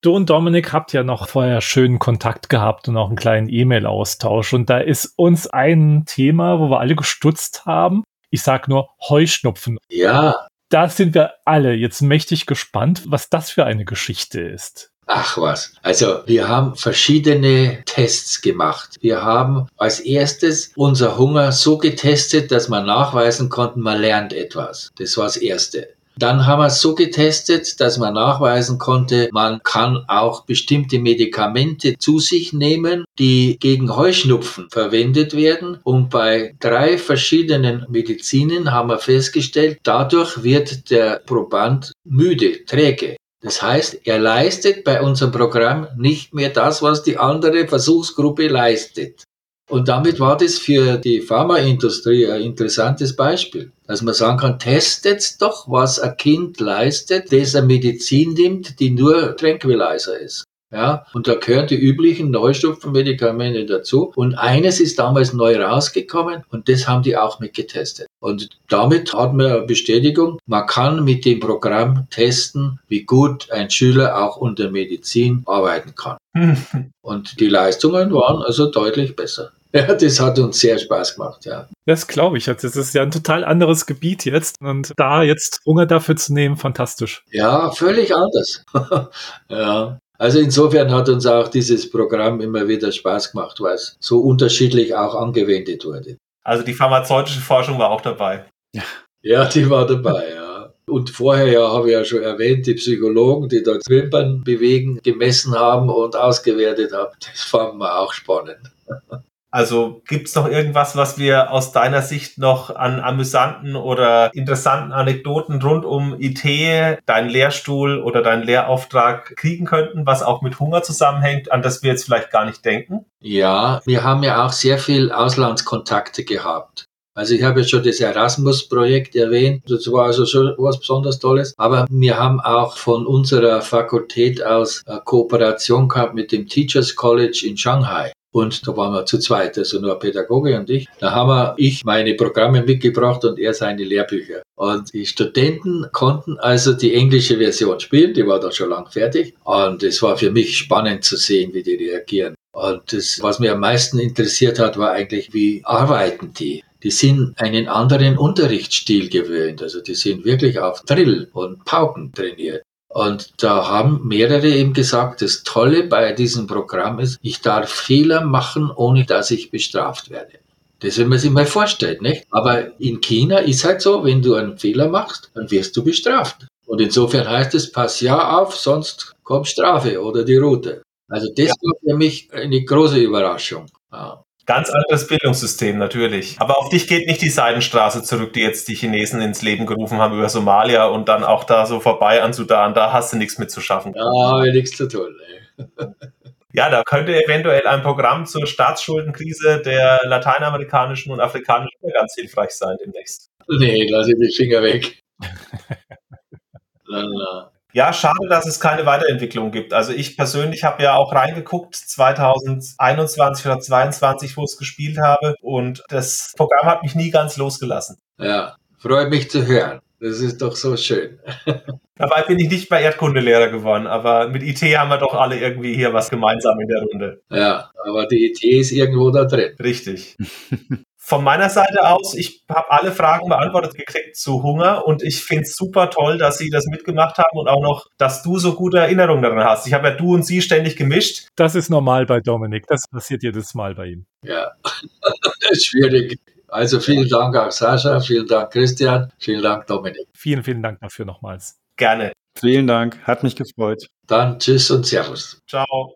D: Du und Dominik habt ja noch vorher schönen Kontakt gehabt und auch einen kleinen E-Mail-Austausch. Und da ist uns ein Thema, wo wir alle gestutzt haben. Ich sag nur Heuschnupfen.
B: Ja.
D: Da sind wir alle jetzt mächtig gespannt, was das für eine Geschichte ist.
B: Ach was. Also wir haben verschiedene Tests gemacht. Wir haben als erstes unser Hunger so getestet, dass man nachweisen konnte, man lernt etwas. Das war das Erste. Dann haben wir es so getestet, dass man nachweisen konnte, man kann auch bestimmte Medikamente zu sich nehmen, die gegen Heuschnupfen verwendet werden. Und bei drei verschiedenen Medizinen haben wir festgestellt, dadurch wird der Proband müde, träge. Das heißt, er leistet bei unserem Programm nicht mehr das, was die andere Versuchsgruppe leistet. Und damit war das für die Pharmaindustrie ein interessantes Beispiel. Dass man sagen kann, testet doch, was ein Kind leistet, das eine Medizin nimmt, die nur Tranquilizer ist. Ja, und da gehören die üblichen Neustupfenmedikamente dazu. Und eines ist damals neu rausgekommen und das haben die auch mitgetestet. Und damit hat man eine Bestätigung, man kann mit dem Programm testen, wie gut ein Schüler auch unter Medizin arbeiten kann. und die Leistungen waren also deutlich besser. Ja, das hat uns sehr Spaß gemacht, ja.
D: Das glaube ich. Das ist ja ein total anderes Gebiet jetzt. Und da jetzt Hunger dafür zu nehmen, fantastisch.
B: Ja, völlig anders. [LAUGHS] ja. Also insofern hat uns auch dieses Programm immer wieder Spaß gemacht, weil es so unterschiedlich auch angewendet wurde.
A: Also die pharmazeutische Forschung war auch dabei.
B: Ja, ja die war dabei, ja. Und vorher ja, habe ich ja schon erwähnt, die Psychologen, die dort Wimpern bewegen, gemessen haben und ausgewertet haben. Das fanden wir auch spannend. [LAUGHS]
A: Also gibt es noch irgendwas, was wir aus deiner Sicht noch an amüsanten oder interessanten Anekdoten rund um IT, deinen Lehrstuhl oder deinen Lehrauftrag kriegen könnten, was auch mit Hunger zusammenhängt, an das wir jetzt vielleicht gar nicht denken?
B: Ja, wir haben ja auch sehr viel Auslandskontakte gehabt. Also ich habe jetzt schon das Erasmus-Projekt erwähnt, das war also schon was besonders Tolles. Aber wir haben auch von unserer Fakultät aus eine Kooperation gehabt mit dem Teachers College in Shanghai. Und da waren wir zu zweit, also nur Pädagoge und ich. Da haben wir, ich meine Programme mitgebracht und er seine Lehrbücher. Und die Studenten konnten also die englische Version spielen, die war dann schon lang fertig. Und es war für mich spannend zu sehen, wie die reagieren. Und das, was mir am meisten interessiert hat, war eigentlich, wie arbeiten die? Die sind einen anderen Unterrichtsstil gewöhnt. Also die sind wirklich auf Drill und Pauken trainiert. Und da haben mehrere eben gesagt, das Tolle bei diesem Programm ist, ich darf Fehler machen, ohne dass ich bestraft werde. Das will man sich mal vorstellen, nicht? Aber in China ist halt so, wenn du einen Fehler machst, dann wirst du bestraft. Und insofern heißt es, pass ja auf, sonst kommt Strafe oder die Route. Also das ja. war für mich eine große Überraschung. Ja.
A: Ganz anderes Bildungssystem natürlich. Aber auf dich geht nicht die Seidenstraße zurück, die jetzt die Chinesen ins Leben gerufen haben über Somalia und dann auch da so vorbei an Sudan. Da hast du nichts mit zu schaffen.
B: Ja, habe nichts zu tun. [LAUGHS]
A: Ja, da könnte eventuell ein Programm zur Staatsschuldenkrise der lateinamerikanischen und afrikanischen ganz hilfreich sein demnächst.
B: Nee, lass ich die Finger weg. [LAUGHS]
A: na, na. Ja, schade, dass es keine Weiterentwicklung gibt. Also ich persönlich habe ja auch reingeguckt 2021 oder 2022, wo ich es gespielt habe und das Programm hat mich nie ganz losgelassen.
B: Ja, freut mich zu hören. Das ist doch so schön. [LAUGHS]
A: Dabei bin ich nicht bei Erdkundelehrer geworden, aber mit IT haben wir doch alle irgendwie hier was gemeinsam in der Runde.
B: Ja, aber die IT ist irgendwo da drin.
A: Richtig. [LAUGHS] Von meiner Seite aus, ich habe alle Fragen beantwortet gekriegt zu Hunger und ich finde es super toll, dass Sie das mitgemacht haben und auch noch, dass du so gute Erinnerungen daran hast. Ich habe ja du und sie ständig gemischt.
D: Das ist normal bei Dominik. Das passiert jedes Mal bei ihm.
B: Ja, das [LAUGHS] ist schwierig. Also vielen Dank auch Sascha, vielen Dank Christian, vielen Dank Dominik.
D: Vielen, vielen Dank dafür nochmals.
A: Gerne.
C: Vielen Dank, hat mich gefreut.
B: Dann tschüss und Servus.
A: Ciao.